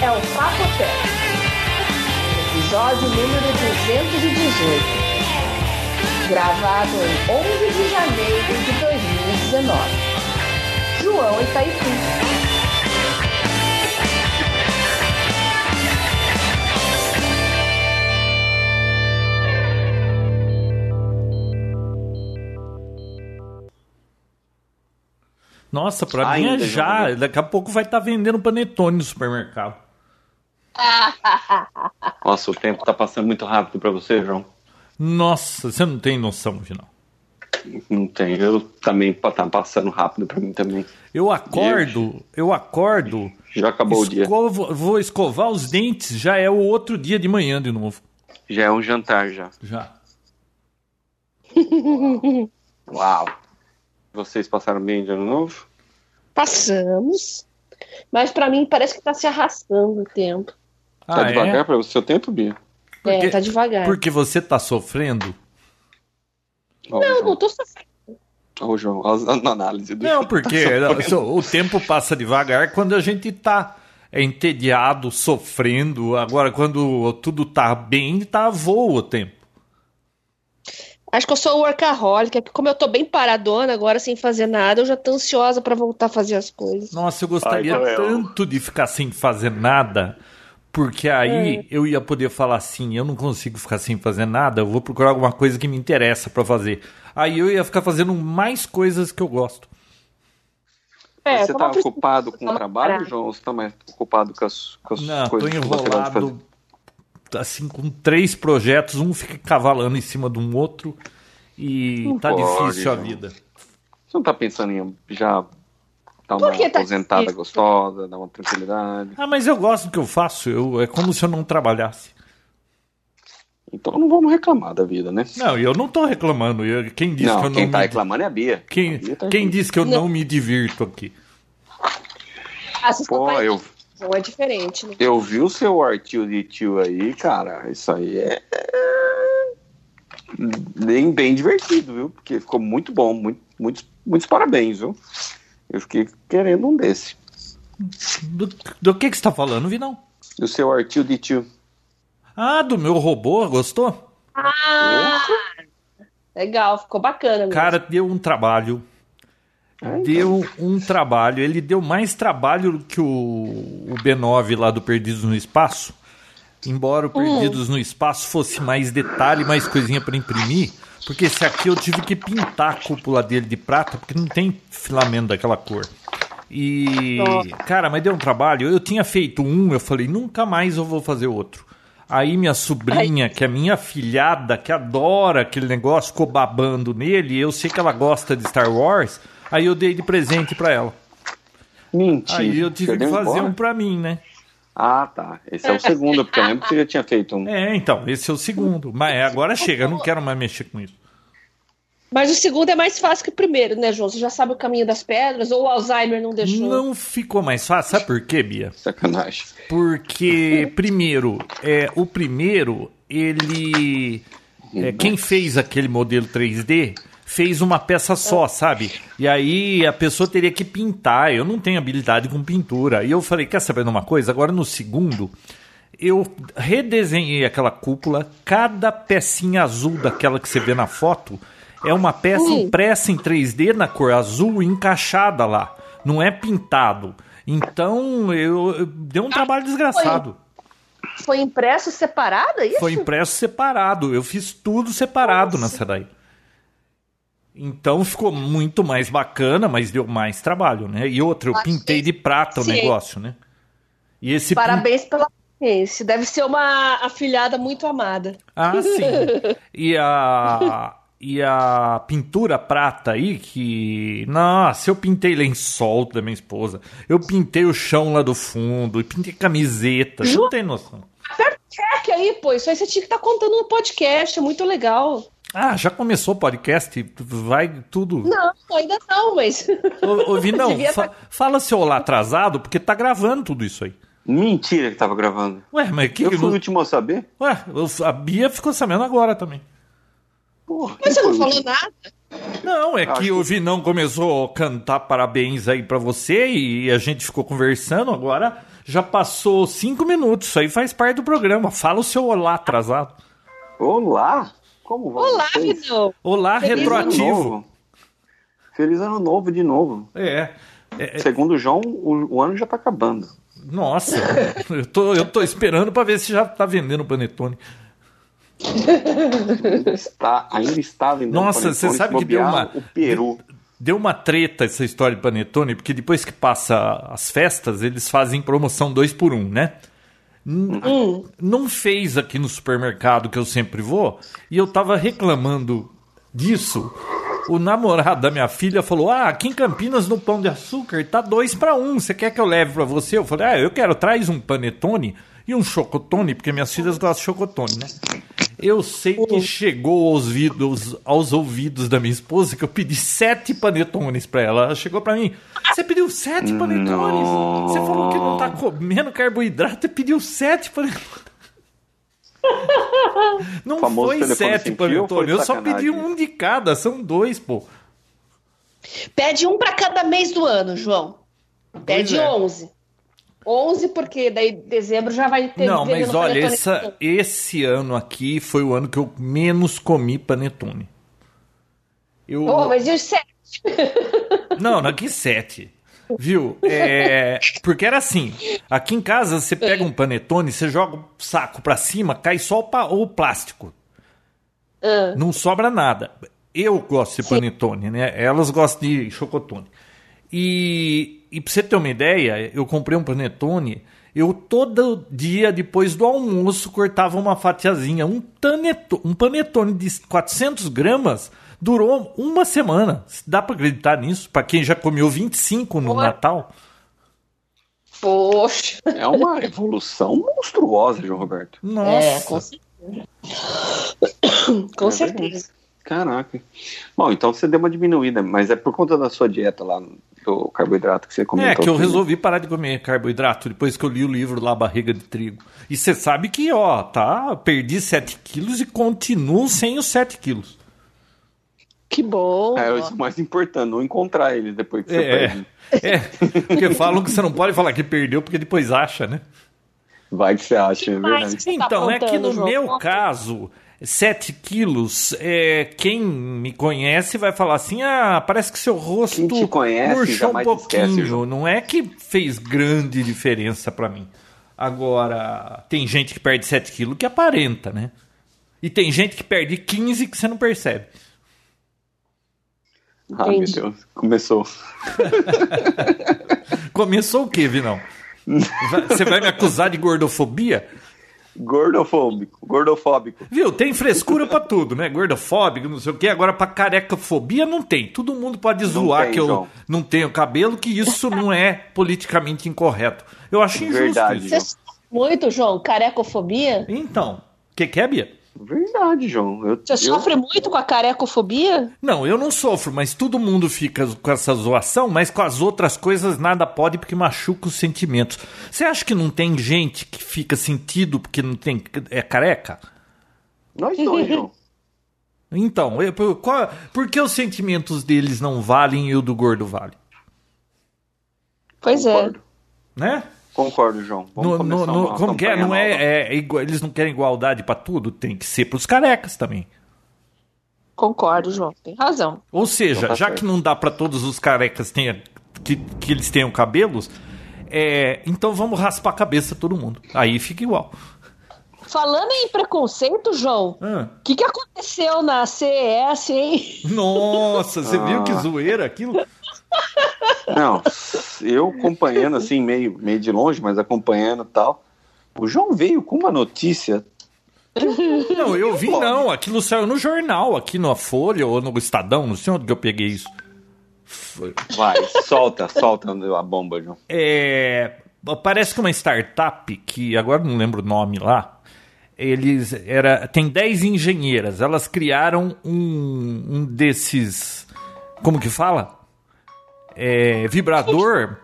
é o Papoté. Episódio número 218. Gravado em 11 de janeiro de 2019. João Itaipu. Nossa, pra mim é Ainda, já. Daqui a pouco vai estar vendendo panetone no supermercado. Nossa, o tempo tá passando muito rápido pra você, João. Nossa, você não tem noção, final. Não tem. Eu também tá passando rápido pra mim também. Eu acordo, eu acordo, Já acabou o dia. escovo, vou escovar os dentes, já é o outro dia de manhã de novo. Já é um jantar já. Já. Uau. Vocês passaram bem de ano novo? Passamos. Mas pra mim parece que tá se arrastando o tempo. Tá Ah, devagar é? pra você o seu tempo, Bia? Porque- É, tá devagar. Porque você tá sofrendo? Não, João. não tô sofrendo. O João, a, a análise do Não, João. porque o tempo passa devagar quando a gente tá entediado, sofrendo. Agora, quando tudo tá bem, tá voa o tempo. Acho que eu sou workaholic, é que como eu tô bem paradona agora sem fazer nada, eu já tô ansiosa pra voltar a fazer as coisas. Nossa, eu gostaria Ai, eu- tanto de ficar sem fazer nada, porque aí eu ia poder falar assim: eu não consigo ficar sem fazer nada, eu vou procurar alguma coisa que me interessa pra fazer. Aí eu ia ficar fazendo mais coisas que eu gosto. É, você tá ocupado com o trabalho, parar. João? Ou você tá mais ocupado com as, com as Não, tô coisas fazer? enrolado assim com três projetos, um fica cavalando em cima de um outro e tá pode, difícil a João. vida. Você não tá pensando em já Por uma que tá aposentada difícil? gostosa, dar uma tranquilidade? Ah, mas eu gosto do que eu faço, eu, é como se eu não trabalhasse. Então não vamos reclamar da vida, né? Não, e eu não tô reclamando. eu- quem disse que não, eu não quem tá me... reclamando é a Bia. Quem, A Bia tá quem disse que eu não Não. me divirto aqui? Ah, vocês Pô, eu, Não é diferente, né? eu vi o seu artigo de tio aí, cara. Isso aí é. é Bem, bem divertido, viu? Porque ficou muito bom. Muito, muitos, muitos parabéns, viu? Eu fiquei querendo um desse. Do, do que que você tá falando, Vinão? O seu artigo de tio. Ah, do meu robô, gostou? Ah, legal, ficou bacana mesmo. Cara, deu um trabalho. Ah, então. Deu um trabalho. Ele deu mais trabalho que o, o B9 lá do Perdidos no Espaço. Embora o Perdidos no Espaço fosse mais detalhe, mais coisinha para imprimir. Porque esse aqui eu tive que pintar a cúpula dele de prata, porque não tem filamento daquela cor. E, cara, mas deu um trabalho. Eu tinha feito um, eu falei, nunca mais eu vou fazer outro. Aí minha sobrinha, que é minha filhada, que adora aquele negócio, ficou babando nele. Eu sei que ela gosta de Star Wars. Aí eu dei de presente pra ela. Mentira. Aí eu tive que fazer embora? um pra mim, né? Ah, tá. Esse é o segundo, porque eu lembro que você já tinha feito um. É, então, esse é o segundo. Mas é, agora chega, eu não quero mais mexer com isso. Mas o segundo é mais fácil que o primeiro, né, João? Você já sabe o caminho das pedras ou o Alzheimer não deixou? Não ficou mais fácil, sabe por quê, Bia? Sacanagem. Porque, primeiro, é, o primeiro, ele. é, quem fez aquele modelo 3D fez uma peça só, sabe? E aí a pessoa teria que pintar. Eu não tenho habilidade com pintura. E eu falei: quer saber de uma coisa? Agora no segundo. Eu redesenhei aquela cúpula, cada pecinha azul daquela que você vê na foto é uma peça Hum. impressa em 3D na cor azul encaixada lá. Não é pintado. Então, eu, eu deu um trabalho desgraçado. Foi impresso separado, é isso? Foi impresso separado. Eu fiz tudo separado nessa daí. Então ficou muito mais bacana, mas deu mais trabalho, né? E outra, eu Achei- pintei de prata o Sim. negócio, né? E esse pin- Parabéns pela paciência. Deve ser uma afilhada muito amada. Ah, sim. E a e a pintura prata aí que, nossa, eu pintei lençol da minha esposa. Eu pintei o chão lá do fundo, e pintei camiseta. Não tem noção. Aperta o check aí, pô. Isso aí você tinha que estar contando no podcast. É muito legal. Ah, já começou o podcast, vai tudo. Não, ainda não, mas. Ô, ô Vinão, Devia fa- tá- fala seu olá atrasado, porque tá gravando tudo isso aí. Mentira que tava gravando. Ué, mas que. Eu fui o não- último a saber? Ué, eu- a Bia ficou sabendo agora também. Porra, Mas você não falou nada? Não, é Acho que que- o Vinão começou a cantar parabéns aí pra você e a gente ficou conversando. Agora Já passou cinco minutos, isso aí faz parte do programa. Fala o seu olá atrasado. Olá! Como vai? Olá? Vidal. Olá Feliz Ano retroativo. novo. Feliz ano novo de novo. É. é, Segundo o João, o, o ano já tá acabando. Nossa, eu tô, eu tô esperando pra ver se já tá vendendo panetone. Ainda está, ainda está vendendo Nossa, panetone, você se sabe que deu uma- O Peru. Deu uma treta essa história de panetone, porque depois que passa as festas, eles fazem promoção dois por um, né? N- Não fez aqui no supermercado que eu sempre vou, e eu tava reclamando disso. O namorado da minha filha falou: Ah, aqui em Campinas no Pão de Açúcar tá dois para um. Você quer que eu leve para você? Eu falei: Ah, eu quero, traz um panetone e um chocotone, porque minhas filhas gostam de chocotone, né? Eu sei que chegou aos ouvidos, aos ouvidos da minha esposa que eu pedi sete panetones pra ela. Ela chegou pra mim: Você pediu sete panetones? Você falou que não tá comendo carboidrato e pediu sete panetones. Não foi sete panetones, eu só pedi um de cada, são dois, pô. Pede um pra cada mês do ano, João. Pede Pois é. 11. 11 porque daí dezembro já vai ter Não, mas olha, essa, esse ano aqui foi o ano que eu menos comi panetone. Eu, Oh, mas e os sete? Não, não, que sete. Viu? É, porque era assim: aqui em casa você pega um panetone, você joga o saco pra cima, cai só o, plástico. Ah, Não sobra nada. Eu gosto de panetone, né? Elas gostam de chocotone. E, e pra você ter uma ideia, eu comprei um panetone. Eu todo dia, depois do almoço, cortava uma fatiazinha. Um, taneto, um panetone de 400 gramas durou uma semana. Dá pra acreditar nisso? Pra quem já comeu 25 no. Natal? poxa. É uma evolução monstruosa, João Roberto. Nossa. É, com certeza. com É certeza. Caraca. Bom, então você deu uma diminuída, mas é por conta da sua dieta lá, do carboidrato que você comentou. É, que eu aqui. resolvi parar de comer carboidrato depois que eu li o livro lá, Barriga de Trigo. E você sabe que, ó, tá, perdi 7 quilos e continuo sem os 7 quilos. Que bom. É, isso é o mais importante, não encontrar eles depois que você É, perde. é, porque falam que você não pode falar que perdeu porque depois acha, né? Vai que você acha, é mais verdade. Tá Então, é que no João? meu caso, 7 quilos, é, quem me conhece vai falar assim, ah, parece que seu rosto Quem te conhece murchou um esquece, pouquinho. João. não é que fez grande diferença pra mim. Agora, tem gente que perde 7 quilos que aparenta, né? E tem gente que perde 15 que você não percebe. Ah, meu. Deus, começou. Começou o quê, Vinão? Você vai me acusar de gordofobia? Gordofóbico, gordofóbico. Viu? Tem frescura pra tudo, né? Gordofóbico, não sei o quê. Agora, pra carecafobia, não tem. Todo mundo pode zoar tem, que eu João. não tenho cabelo, que isso não é politicamente incorreto. Eu acho injusto Verdade. isso. Você sofre muito, João? Carecofobia? Então, o que, que é, Bia? Verdade, João. Eu, Você eu- sofre muito com a carecofobia? Não, eu não sofro, mas todo mundo fica com essa zoação, mas com as outras coisas nada pode porque machuca os sentimentos. Você acha que não tem gente que fica sentido porque não tem é careca? Nós dois, João. Então, eu- por, qual- por que os sentimentos deles não valem e o do gordo vale? Pois é. Concordo. Né? Concordo, João. Vamos No- começar no- no- uma como que é? Não é, é igual- eles não querem igualdade pra tudo? Tem que ser pros carecas também. Concordo, João. Tem razão. Ou seja, Então tá já certo. que não dá pra todos os carecas tenha, que, que eles tenham cabelos, é, então vamos raspar a cabeça todo mundo. Aí fica igual. Falando em preconceito, João, Ah. o que, que aconteceu na CES, hein? Nossa, você viu que Ah. zoeira aquilo? Não, eu acompanhando assim, meio, meio de longe, mas acompanhando tal. O João veio com uma notícia. Não, eu vi não. Aquilo saiu no jornal, aqui na Folha ou no Estadão, não sei onde que eu peguei isso. Vai, solta, solta a bomba, João. É, parece que uma startup, que agora não lembro o nome lá, eles era tem 10 engenheiras, elas criaram um, um desses, como que fala? É, vibrador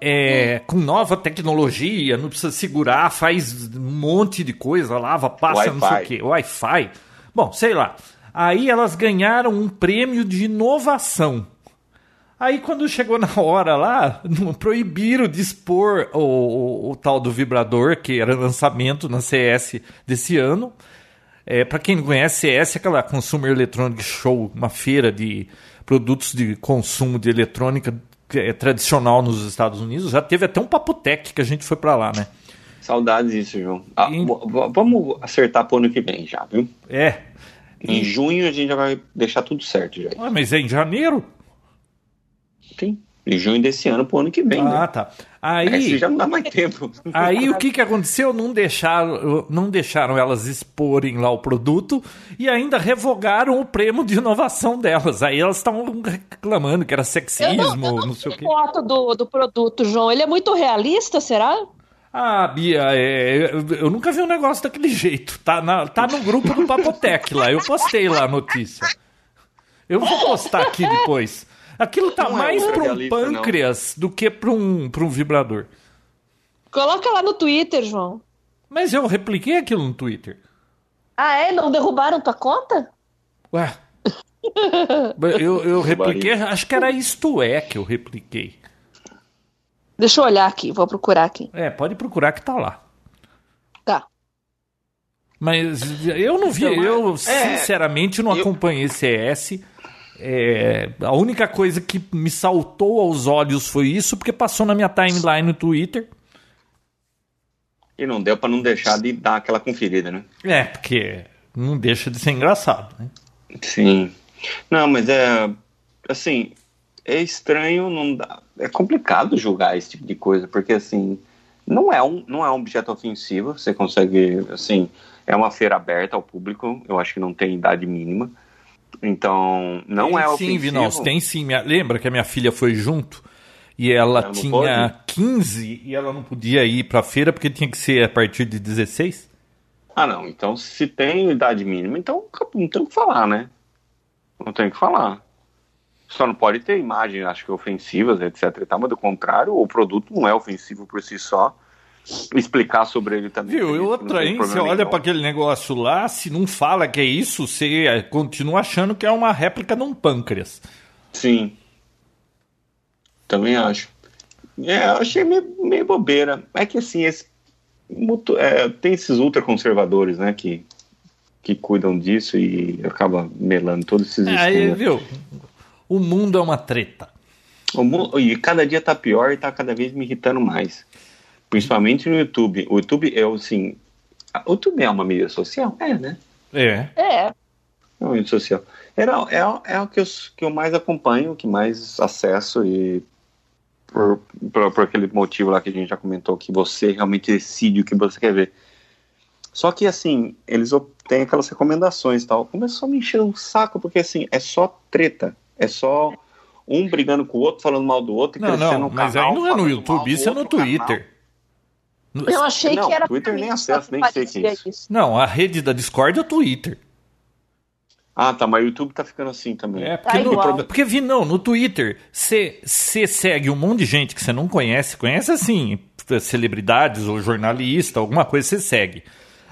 é, com nova tecnologia, não precisa segurar, faz um monte de coisa, lava, passa, não sei o que, Wi-Fi. Bom, sei lá. Aí elas ganharam um prêmio de inovação. Aí quando chegou na hora lá, proibiram de expor o, o, o tal do vibrador, que era lançamento na CS desse ano. É, para quem não conhece, CS é aquela Consumer Electronic Show, uma feira de produtos de consumo de eletrônica é tradicional nos Estados Unidos. Já teve até um Papotec que a gente foi para lá, né? Saudades disso, João. Ah, e... Vamos acertar pro ano que vem já, viu? É. Em e... junho a gente já vai deixar tudo certo já. Ah, mas é em janeiro? Sim. Em junho desse ano pro ano que vem. Ah, né? tá. Aí já não dá mais tempo. Aí o que que aconteceu? Não deixaram, não deixaram elas exporem lá o produto e ainda revogaram o prêmio de inovação delas. Aí elas estavam reclamando que era sexismo, eu não, eu não, não sei o quê. foto do, do produto, João. Ele é muito realista, será? Ah, Bia, é, eu nunca vi um negócio daquele jeito. Tá, na, tá no grupo do Papotec lá. Eu postei lá a notícia. Eu vou postar aqui depois. Aquilo tá não é mais é para um pâncreas não. do que para um, pra um vibrador. Coloca lá no Twitter, João. Mas eu repliquei aquilo no Twitter. Ah, é? Não derrubaram tua conta? Ué. eu, eu repliquei, acho que era isto é que eu repliquei. Deixa eu olhar aqui, vou procurar aqui. É, pode procurar que tá lá. Tá. Mas eu não vi, então, eu é, sinceramente não eu... acompanhei CS. É, a única coisa que me saltou aos olhos foi isso, porque passou na minha timeline no Twitter. E não deu para não deixar de dar aquela conferida, né? É, porque não deixa de ser engraçado, né? Sim. Não, mas é assim, é estranho, não dá, é complicado julgar esse tipo de coisa, porque assim, não é um, não é um objeto ofensivo, você consegue, assim, é uma feira aberta ao público, eu acho que não tem idade mínima. Então, não tem é ofensivo. Sim, Vinals, tem sim. Lembra que a minha filha foi junto e ela, ela tinha pode? 15 e ela não podia ir para a feira porque tinha que ser a partir de 16? Ah, não. Então, se tem idade mínima, então não tem o que falar, né? Não tem o que falar. Só não pode ter imagens, acho que ofensivas, etc. Tal, mas do contrário, o produto não é ofensivo por si só. Explicar sobre ele também. Viu, e outra, hein? Você olha para aquele negócio lá, se não fala que é isso, você é, continua achando que é uma réplica de um pâncreas. Sim. Também acho. É, eu achei meio, meio bobeira. É que assim, esse, é, tem esses ultraconservadores, né, que, que cuidam disso e acaba melando todos esses é, Aí, viu? O mundo é uma treta. O mundo, e cada dia tá pior e tá cada vez me irritando mais. Principalmente no YouTube. O YouTube é assim. O YouTube é uma mídia social? É, né? É. É. É uma mídia social. É, é, é o que eu, que eu mais acompanho, que mais acesso e por, por, por, aquele motivo lá que a gente já comentou, que você realmente decide o que você quer ver. Só que assim, eles têm aquelas recomendações e tal. Começou a me encher um saco, porque assim, é só treta. É só um brigando com o outro, falando mal do outro e não, crescendo não, mas canal. Mas aí não é no YouTube, isso é no Twitter. Canal. Eu achei não, que era. Twitter nem acesso, nem sei que é isso. isso. Não, a rede da Discord é o Twitter. Ah, tá, mas o YouTube tá ficando assim também. É, porque, tá no, porque vi, não, no Twitter, você segue um monte de gente que você não conhece, conhece assim, celebridades ou jornalista, alguma coisa você segue.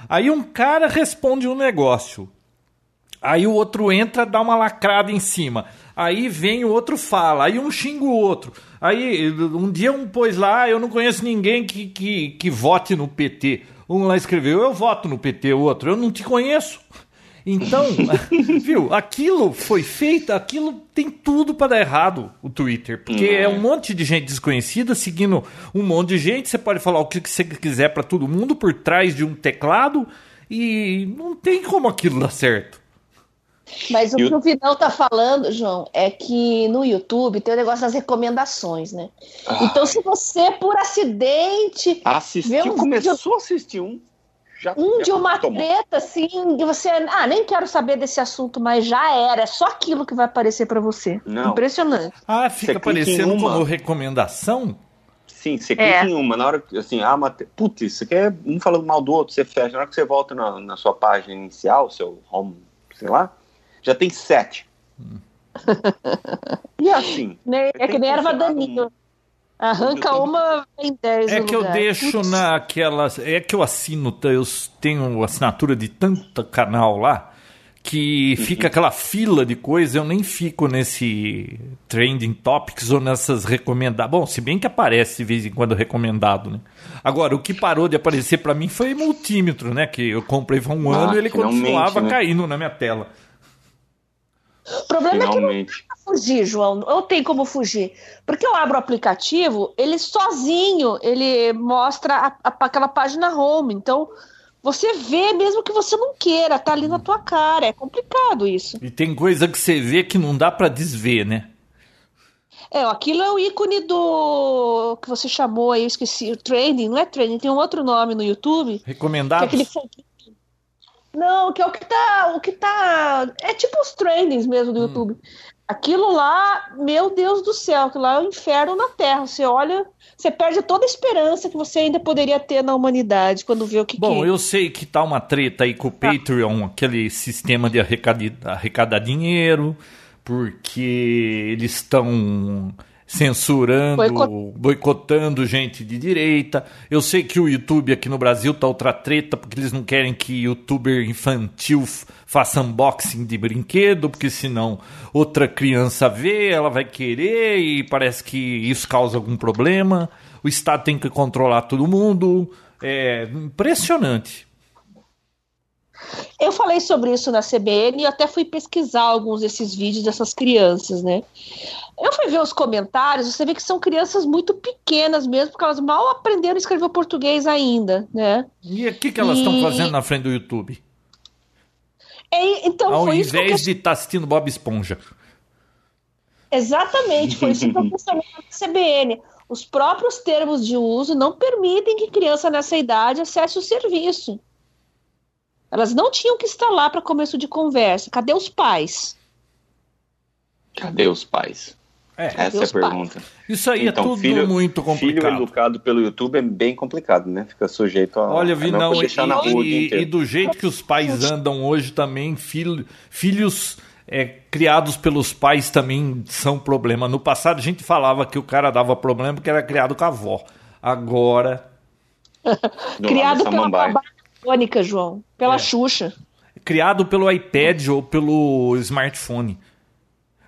Aí um cara responde um negócio. Aí o outro entra, dá uma lacrada em cima. Aí vem o outro fala, aí um xinga o outro. Aí um dia um pôs lá, eu não conheço ninguém que, que, que vote no PT. Um lá escreveu, eu voto no PT, o outro, eu não te conheço. Então, viu, aquilo foi feito, aquilo tem tudo para dar errado, o Twitter. Porque uhum. é um monte de gente desconhecida seguindo um monte de gente. Você pode falar o que você quiser para todo mundo por trás de um teclado e não tem como aquilo dar certo. Mas o que o Vidal tá falando, João, é que no YouTube tem o negócio das recomendações, né? Ah. Então, se você, por acidente. Assistiu, um começou vídeo, a assistir um. Já, um já de uma tomou. treta, assim, e você. Ah, nem quero saber desse assunto, mas já era. É só aquilo que vai aparecer para você. Não. Impressionante. Ah, fica aparecendo como recomendação? Sim, você clica é. em uma, na hora que, assim, ah, mate... putz, você quer um falando mal do outro, você fecha. Na hora que você volta na, na sua página inicial, seu home, sei lá, já tem sete. e assim. É que nem erva daninho. Arranca uma em dez. É que lugar. eu deixo Putz. naquelas. É que eu assino, eu tenho assinatura de tanto canal lá que fica aquela fila de coisa, eu nem fico nesse trending topics ou nessas recomendadas. Bom, se bem que aparece de vez em quando recomendado, né? Agora, o que parou de aparecer para mim foi multímetro, né? Que eu comprei há um ah, ano e ele continuava né? caindo na minha tela. O problema finalmente. é que não tem como fugir, João. Ou tem como fugir. Porque eu abro o aplicativo, ele sozinho, ele mostra a, a, aquela página home. Então, você vê mesmo que você não queira, tá ali na tua cara. É complicado isso. E tem coisa que você vê que não dá para desver, né? É, aquilo é o ícone do que você chamou aí, eu esqueci, o trending, não é trending, tem um outro nome no YouTube. Recomendado? Que é aquele Não, que é o que tá, o que tá, é tipo os trendings mesmo do hum. YouTube. Aquilo lá, meu Deus do céu, aquilo lá é o um inferno na Terra. Você olha, você perde toda a esperança que você ainda poderia ter na humanidade quando vê o que Bom, que... eu sei que tá uma treta aí com o tá. Patreon, aquele sistema de arrecadar, arrecadar dinheiro, porque eles estão censurando, Boicot... boicotando gente de direita. Eu sei que o YouTube aqui no Brasil tá outra treta, porque eles não querem que youtuber infantil faça unboxing de brinquedo, porque senão outra criança vê, ela vai querer e parece que isso causa algum problema. O Estado tem que controlar todo mundo. É impressionante. Eu falei sobre isso na CBN e até fui pesquisar alguns desses vídeos dessas crianças, né? Eu fui ver os comentários, você vê que são crianças muito pequenas mesmo, porque elas mal aprenderam a escrever português ainda, né? E o que, que elas estão e... fazendo na frente do YouTube? É, então, Ao invés de estar tá assistindo Bob Esponja. Exatamente, foi isso que eu pensei na CBN. Os próprios termos de uso não permitem que criança nessa idade acesse o serviço. Elas não tinham que estar lá para começo de conversa. Cadê os pais? Cadê os pais? É, Essa é a pergunta. Pais. Isso aí é então, é tudo filho, muito complicado. Filho educado pelo YouTube é bem complicado, né? Fica sujeito a. Olha, vi, não, deixar e, na rua e, e, do jeito que os pais andam hoje também, filho, filhos é, criados pelos pais também são problema. No passado a gente falava que o cara dava problema porque era criado com a avó. Agora. criado pela babá Mônica, João. Pela é. Xuxa. Criado pelo iPad ou pelo smartphone.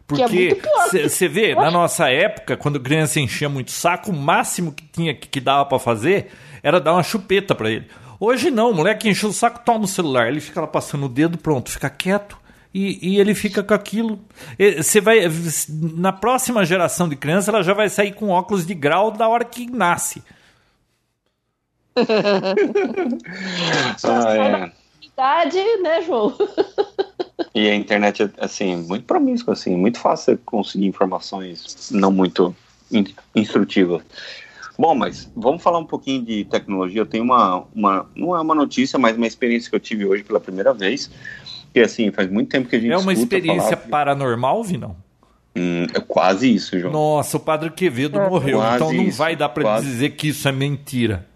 Porque você é vê, na nossa época, quando criança enchia muito saco, o máximo que tinha que, que dava para fazer era dar uma chupeta para ele. Hoje não, o moleque encheu o saco, toma o celular, ele fica lá passando o dedo, pronto, fica quieto. E, e ele fica com aquilo. Você vai. Na próxima geração de criança, ela já vai sair com óculos de grau da hora que nasce. ah, é. Idade, né, João? e a internet, assim, muito promíscua, assim, muito fácil conseguir informações não muito instrutivas. Bom, mas vamos falar um pouquinho de tecnologia. Eu tenho uma, uma, não é uma notícia, mas uma experiência que eu tive hoje pela primeira vez. Que assim, faz muito tempo que a gente É uma experiência falar... paranormal, Vinão? Hum, é quase isso, João. Nossa, o Padre Quevedo é, morreu, então não isso, vai dar para dizer que isso é mentira.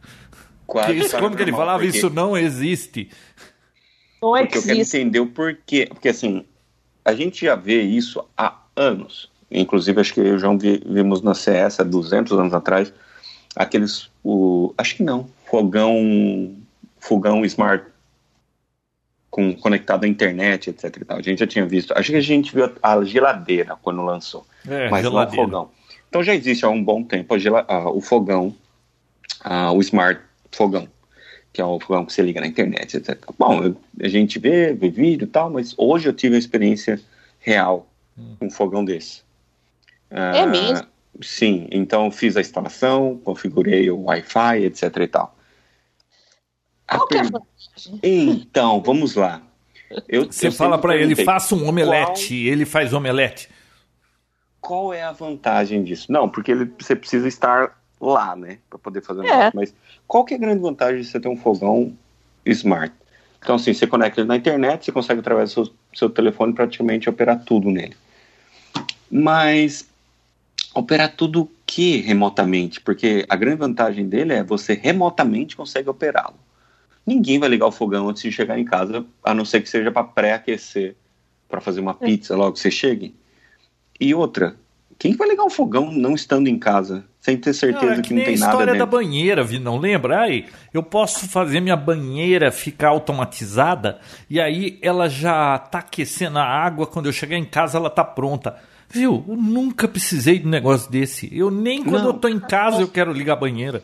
Quase isso, como que ele falava? Porque... Isso não existe. Não porque existe. eu quero entender o porquê. Porque assim, a gente já vê isso há anos. Inclusive, acho que eu já vi, vimos na CS há 200 anos atrás, aqueles, o, acho que não, fogão, fogão smart com, conectado à internet, etc. A gente já tinha visto. Acho que a gente viu a geladeira quando lançou, é, mas geladeira. não o fogão. Então já existe há um bom tempo a, o fogão, o smart fogão, que é o fogão que você liga na internet, etc. Bom, eu, a gente vê, vê vídeo e tal, mas hoje eu tive uma experiência real hum. com um fogão desse. É uh, mesmo? Sim, então fiz a instalação, configurei o Wi-Fi, etc e tal. Qual per... é Então, vamos lá. Eu, Você eu fala para ele, faça um omelete, qual... ele faz omelete. Qual é a vantagem disso? Não, porque ele, você precisa estar lá, né, para poder fazer é. Mas qual que é a grande vantagem de você ter um fogão smart? Então, assim, você conecta ele na internet, você consegue, através do seu, seu telefone, praticamente operar tudo nele. Mas operar tudo o que remotamente? Porque a grande vantagem dele é você remotamente consegue operá-lo. Ninguém vai ligar o fogão antes de chegar em casa, a não ser que seja para pré-aquecer, para fazer uma é. pizza logo que você chegue. E outra, Quem vai ligar um fogão não estando em casa? Sem ter certeza não, é que, que não tem nada a história da banheira, vi, não lembra? Ai, eu posso fazer minha banheira ficar automatizada e aí ela já tá aquecendo a água, quando eu chegar em casa ela tá pronta. Viu? Eu nunca precisei de um negócio desse. Eu nem quando não. eu tô em casa eu quero ligar a banheira.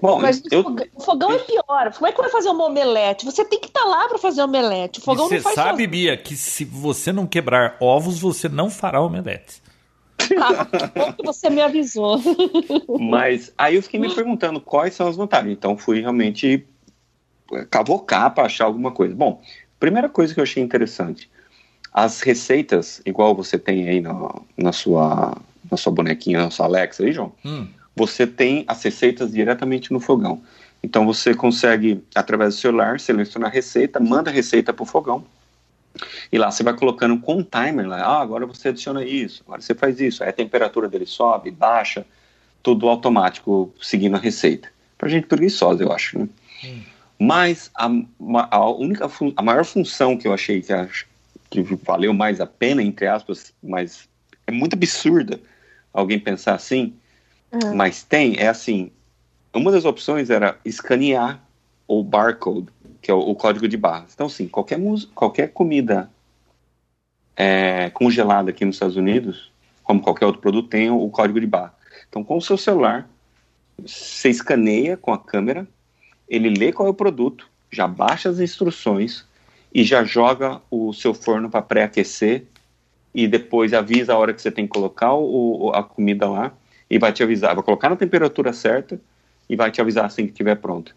Bom, mas eu... o fogão é pior. Como é que vai fazer uma omelete? Você tem que estar tá lá para fazer omelete. O fogão você não faz sabe, Bia, que se você não quebrar ovos, você não fará omelete. Tá, bom que você me avisou. Mas aí eu fiquei me perguntando quais são as vantagens. Então fui realmente cavocar para achar alguma coisa. Bom, primeira coisa que eu achei interessante, as receitas, igual você tem aí na, na sua na sua bonequinha, na sua Alexa aí, João, hum. você tem as receitas diretamente no fogão. Então você consegue, através do celular, selecionar a receita, manda a receita para o fogão, e lá você vai colocando com um timer lá, ah, agora você adiciona isso, agora você faz isso, aí a temperatura dele sobe, baixa, tudo automático, seguindo a receita. Pra gente preguiçosa, eu acho, né? Hum. Mas a, a, única, a maior função que eu achei que, que valeu mais a pena, entre aspas, mas é muito absurda alguém pensar assim, uhum. mas tem, é assim, uma das opções era escanear o barcode que é o, o código de barras. Então, sim, qualquer, qualquer comida é, congelada aqui nos Estados Unidos, como qualquer outro produto, tem o, o código de barra. Então, com o seu celular, você escaneia com a câmera, ele lê qual é o produto, já baixa as instruções e já joga o seu forno para pré-aquecer e depois avisa a hora que você tem que colocar o, a comida lá e vai te avisar, vai colocar na temperatura certa e vai te avisar assim que estiver pronto.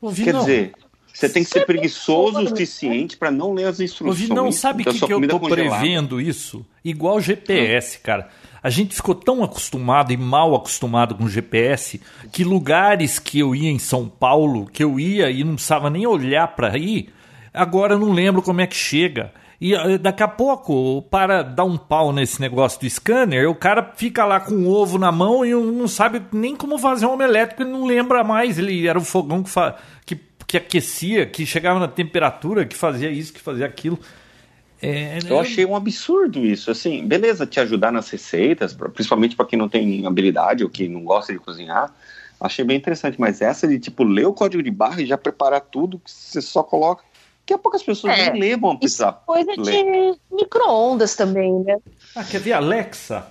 Ouvi, Quer não. dizer, você tem que ser preguiçoso o suficiente para não ler as instruções. Ouvi, não sabe o que, que eu tô congelada. prevendo isso? Igual GPS, cara. A gente ficou tão acostumado e mal acostumado com GPS que lugares que eu ia em São Paulo, que eu ia e não precisava nem olhar para ir, agora eu não lembro como é que chega. E eh, daqui a pouco, para dar um pau nesse negócio do scanner, o cara fica lá com o ovo na mão e não sabe nem como fazer um omelete, porque não lembra mais. Ele era o fogão que, que, que aquecia, que chegava na temperatura, que fazia isso, que fazia aquilo. É, eu achei um absurdo isso. Assim, beleza, te ajudar nas receitas, principalmente para quem não tem habilidade ou que não gosta de cozinhar. Achei bem interessante, mas essa de tipo ler o código de barra e já preparar tudo, que você só coloca que a poucas pessoas é, nem levam a precisar. coisa ler. de micro-ondas também, né? Ah, quer ver Alexa?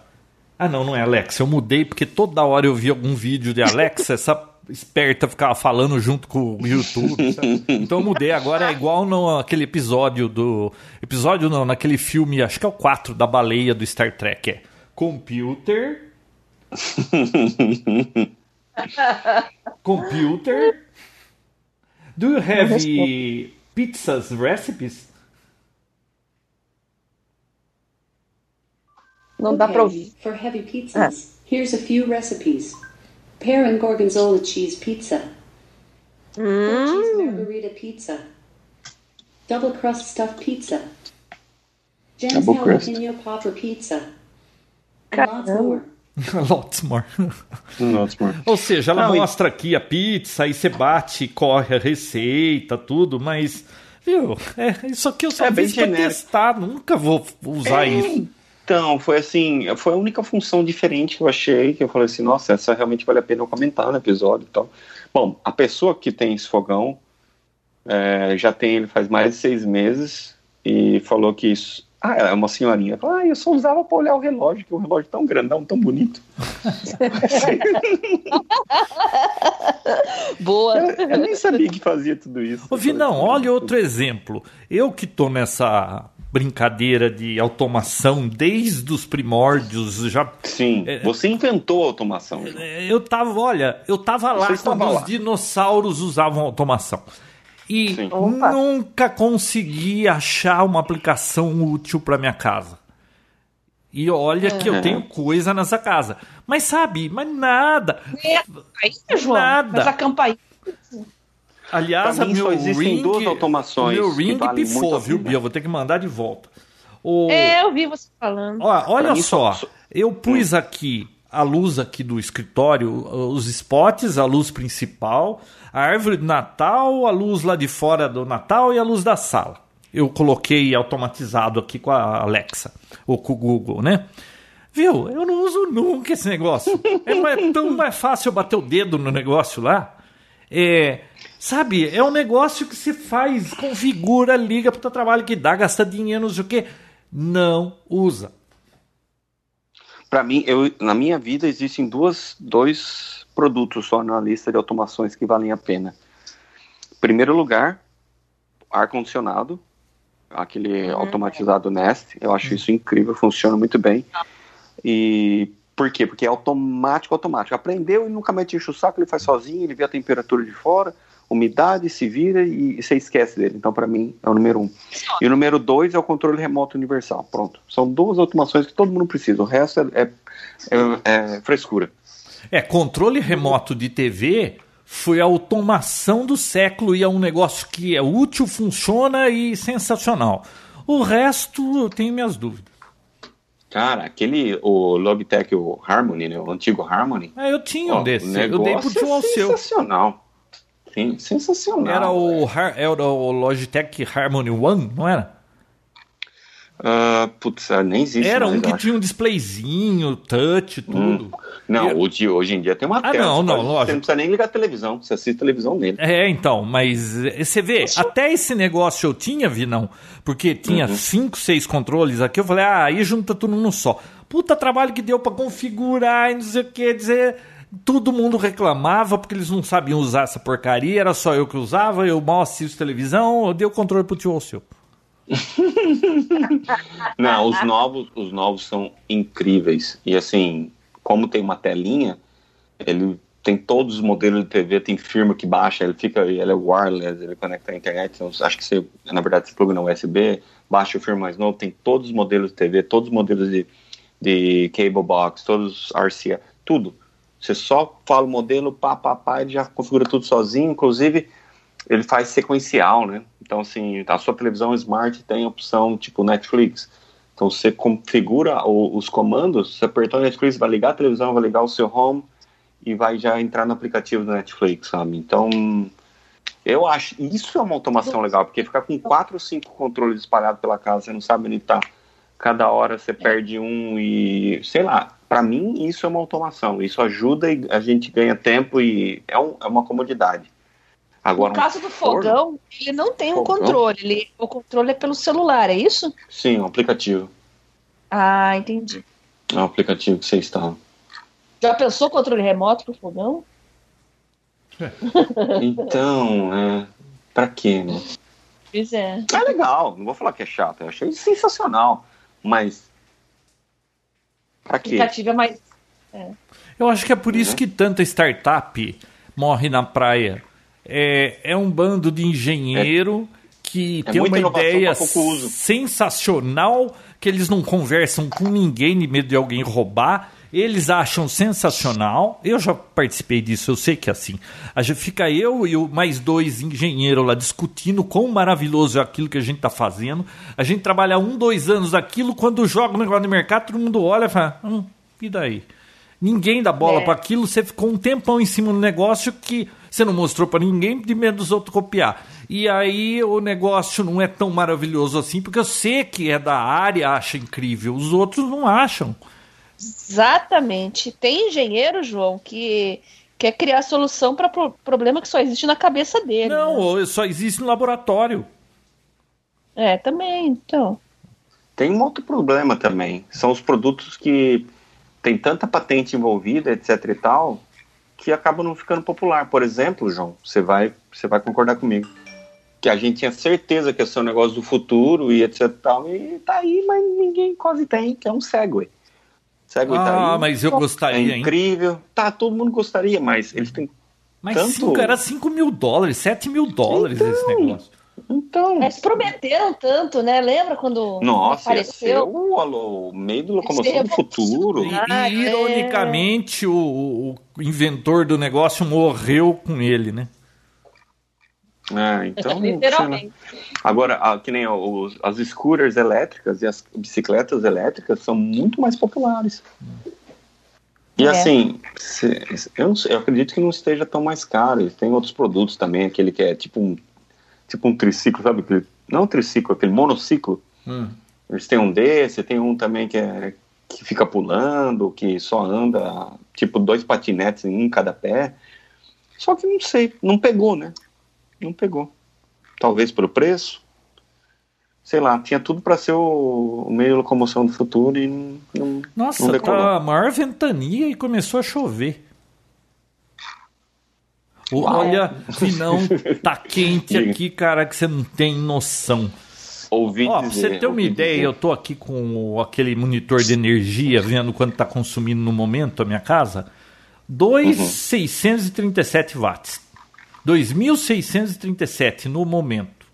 Ah, não, não é Alexa. Eu mudei porque toda hora eu vi algum vídeo de Alexa, essa esperta ficava falando junto com o YouTube. Sabe? Então eu mudei. Agora é igual no, aquele episódio do. Episódio não, naquele filme, acho que é o 4 da baleia do Star Trek. É Computer. Computer. Do you have pizzas recipes? Não okay. dá para ouvir. For heavy pizzas, ah. here's a few recipes. Pear and gorgonzola cheese pizza. Mm. Cheese margarita pizza. Double crust stuffed pizza. Jen's jalapeno popper pizza. And lots more. Lots more. Lots more. Ou seja, ela Não, mostra e... aqui a pizza, aí você bate, corre a receita, tudo, mas, viu, é, isso aqui eu só é fiz pra testar, nunca vou usar é, isso. Então, foi assim, foi a única função diferente que eu achei, que eu falei assim, nossa, essa realmente vale a pena eu comentar no episódio e tal. Bom, a pessoa que tem esse fogão, é, já tem ele faz mais de seis meses, e falou que isso, ah, é uma senhorinha. Ah, eu só usava para olhar o relógio, que o relógio é tão grandão, tão bonito. Boa. Eu, eu, nem sabia que fazia tudo isso. Ô, Vinão, olha outro exemplo. Eu que tô nessa brincadeira de automação desde os primórdios, já Sim, é, você inventou a automação. É, eu tava, olha, eu tava lá quando lá. os dinossauros usavam automação. E nunca consegui achar uma aplicação útil para minha casa. E olha que eu tenho coisa nessa casa. Mas sabe, mas nada. É, aí, João, nada. Mas a campainha. Aliás, a meu ring, duas automações. Meu ring pifou, viu, Bia? Vou ter que mandar de volta. O... É, eu vi você falando. Olha, olha só, eu pus aqui a luz aqui do escritório, os spots, a luz principal, a árvore de Natal, a luz lá de fora do Natal e a luz da sala. Eu coloquei automatizado aqui com a Alexa, ou com o Google, né? Viu? Eu não uso nunca esse negócio. É, mais, tão mais fácil eu bater o dedo no negócio lá. É, sabe, é um negócio que se faz, configura, liga pro teu trabalho que dá, gasta dinheiro, não sei o quê. Não usa. Para mim, eu, na minha vida existem duas, dois produtos só na lista de automações que valem a pena. Em primeiro lugar, ar condicionado, aquele uhum. automatizado Nest. Eu acho isso incrível, funciona muito bem. E por quê? Porque é automático, automático. Aprendeu e nunca mais enche o saco, ele faz sozinho, ele vê a temperatura de fora, umidade, se vira e, e você esquece dele. Então, para mim, é o número um. E o número dois é o controle remoto universal. Pronto. São duas automações que todo mundo precisa. O resto é, é, é, é frescura. É, controle remoto de TV foi a automação do século e é um negócio que é útil, funciona e sensacional. O resto eu tenho minhas dúvidas. Cara, aquele, o Logitech, o Harmony, né, o antigo Harmony. É, eu tinha um desse. Eu dei pro João é sensacional. Sensacional. Era o, era o Logitech Harmony One, não era? Uh, putz, ah, nem existe. Era um que acho. tinha um displayzinho, touch, tudo. Hum. Não, eu... o de hoje em dia tem uma ah, tela. Não, não, lógico. Você não precisa nem ligar a televisão, você assiste televisão nele. É, então, mas eh, você vê, até esse negócio eu tinha, vi não, porque tinha uhum. cinco, seis controles aqui, eu falei, ah, aí junta tudo num só. Puta trabalho que deu para configurar e não sei o que, dizer todo mundo reclamava porque eles não sabiam usar essa porcaria, era só eu que usava, eu mal assisto televisão, eu dei o controle pro tio Alceu. Não, os novos, os novos são incríveis. E assim, como tem uma telinha, ele tem todos os modelos de TV, tem firma que baixa, ele fica, ele é wireless, ele conecta à internet, então, acho que você, na verdade, você pluga no USB, baixa o firma mais novo, tem todos os modelos de TV, todos os modelos de, de cable box, todos os RCA, tudo. Você só fala o modelo, pá, pá, pá, ele já configura tudo sozinho, inclusive ele faz sequencial, né? Então, assim, a sua televisão smart tem opção tipo Netflix. Então, você configura o, os comandos, você apertar o Netflix, vai ligar a televisão, vai ligar o seu home e vai já entrar no aplicativo do Netflix, sabe? Então, eu acho, isso é uma automação legal, porque ficar com quatro ou cinco controles espalhados pela casa, você não sabe onde tá. Cada hora você perde um e, sei lá, para mim isso é uma automação. Isso ajuda e a gente ganha tempo e é, um, é uma comodidade. Agora, no caso um do fogão, ele não tem um fogão? controle. Ele, o controle é pelo celular, é isso? Sim, um aplicativo. Ah, entendi. É um aplicativo que você instala. Já pensou controle remoto pro fogão? então, é. Pra quê, né? Pois é. É legal, não vou falar que é chato. Eu achei sensacional. Mas. Pra quê? O aplicativo é mais. É. Eu acho que é por isso uhum. que tanta startup morre na praia é, é um bando de engenheiro é, que é tem uma ideia sensacional, que eles não conversam com ninguém de medo de alguém roubar. Eles acham sensacional. Eu já participei disso, eu sei que é assim. A gente fica eu e o mais dois engenheiros lá discutindo quão maravilhoso é aquilo que a gente está fazendo. A gente trabalha um, dois anos aquilo, quando joga o negócio no mercado, todo mundo olha e fala: hum, e daí? Ninguém dá bola é. para aquilo, você ficou um tempão em cima do negócio que você não mostrou para ninguém de medo dos outros copiar. E aí o negócio não é tão maravilhoso assim, porque eu sei que é da área, acha incrível, os outros não acham. Exatamente. Tem engenheiro, João, que quer criar solução para pro problema que só existe na cabeça dele. Não, né? só existe no laboratório. É, também, então. Tem um outro problema também. São os produtos que tem tanta patente envolvida, etc e tal, que acaba não ficando popular. Por exemplo, João, você vai, você vai concordar comigo, que a gente tinha certeza que ia ser um negócio do futuro e etc e tal, e tá aí, mas ninguém quase tem, que é um Segway. Ah, mas eu gostaria, É incrível. Hein? Tá, todo mundo gostaria, mas eles têm mas tanto... cinco, era 5 mil dólares, 7 mil dólares então, esse negócio. Então. Eles prometeram tanto, né? Lembra quando Nossa, apareceu? o, o meio do locomoção do futuro. E, ah, e ironicamente, é... o, o, inventor do negócio morreu com ele, né? É, então. Literalmente. Agora, a, que nem os, as scooters elétricas e as bicicletas elétricas são muito mais populares. E é. assim, se, eu, eu acredito que não esteja tão mais caro. Tem outros produtos também, aquele que é tipo um tipo um triciclo, sabe? Aquele, não um triciclo, aquele monociclo. Hum. Eles têm um desse, tem um também que é que fica pulando, que só anda, tipo, dois patinetes em um cada pé. Só que não sei, não pegou, né? Não pegou. Talvez pelo preço. Sei lá, tinha tudo para ser o, meio de locomoção do futuro e não. Nossa, não tá a maior ventania e começou a chover. Olha, não tá quente aqui, cara, que você não tem noção. Ouvi Ó, pra você ter uma ideia, dizer. eu tô aqui com aquele monitor de energia, vendo quanto tá consumindo no momento a minha casa. 2.637 uhum. watts. 2.637 no momento.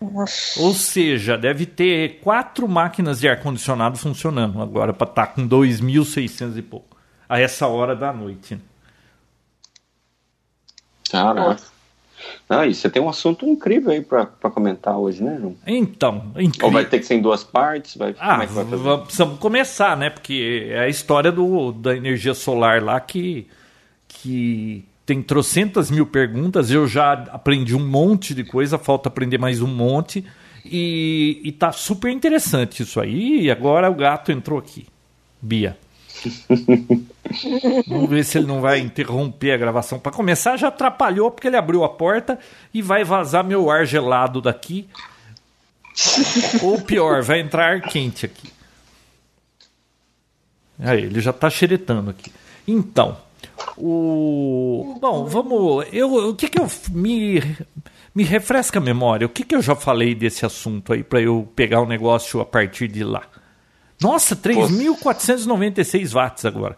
Nossa. Ou seja, deve ter quatro máquinas de ar-condicionado funcionando agora para estar tá com 2.600 e pouco. A essa hora da noite. Caraca. Ah, e você tem um assunto incrível aí para comentar hoje, né, João? Então, incrível. Ou vai ter que ser em duas partes? Vai, ah, é vai precisamos começar, né? Porque é a história do, da energia solar lá que, que tem trocentas mil perguntas. Eu já aprendi um monte de coisa, falta aprender mais um monte. E, e tá super interessante isso aí. E agora o gato entrou aqui. Bia. Vamos ver se ele não vai interromper a gravação. Para começar, já atrapalhou porque ele abriu a porta e vai vazar meu ar gelado daqui. Ou pior, vai entrar ar quente aqui. Aí, ele já está xeretando aqui. Então, o. Bom, vamos. Eu, o que que eu. Me, me refresca a memória. O que que eu já falei desse assunto aí para eu pegar o negócio a partir de lá? Nossa, 3.496 watts agora.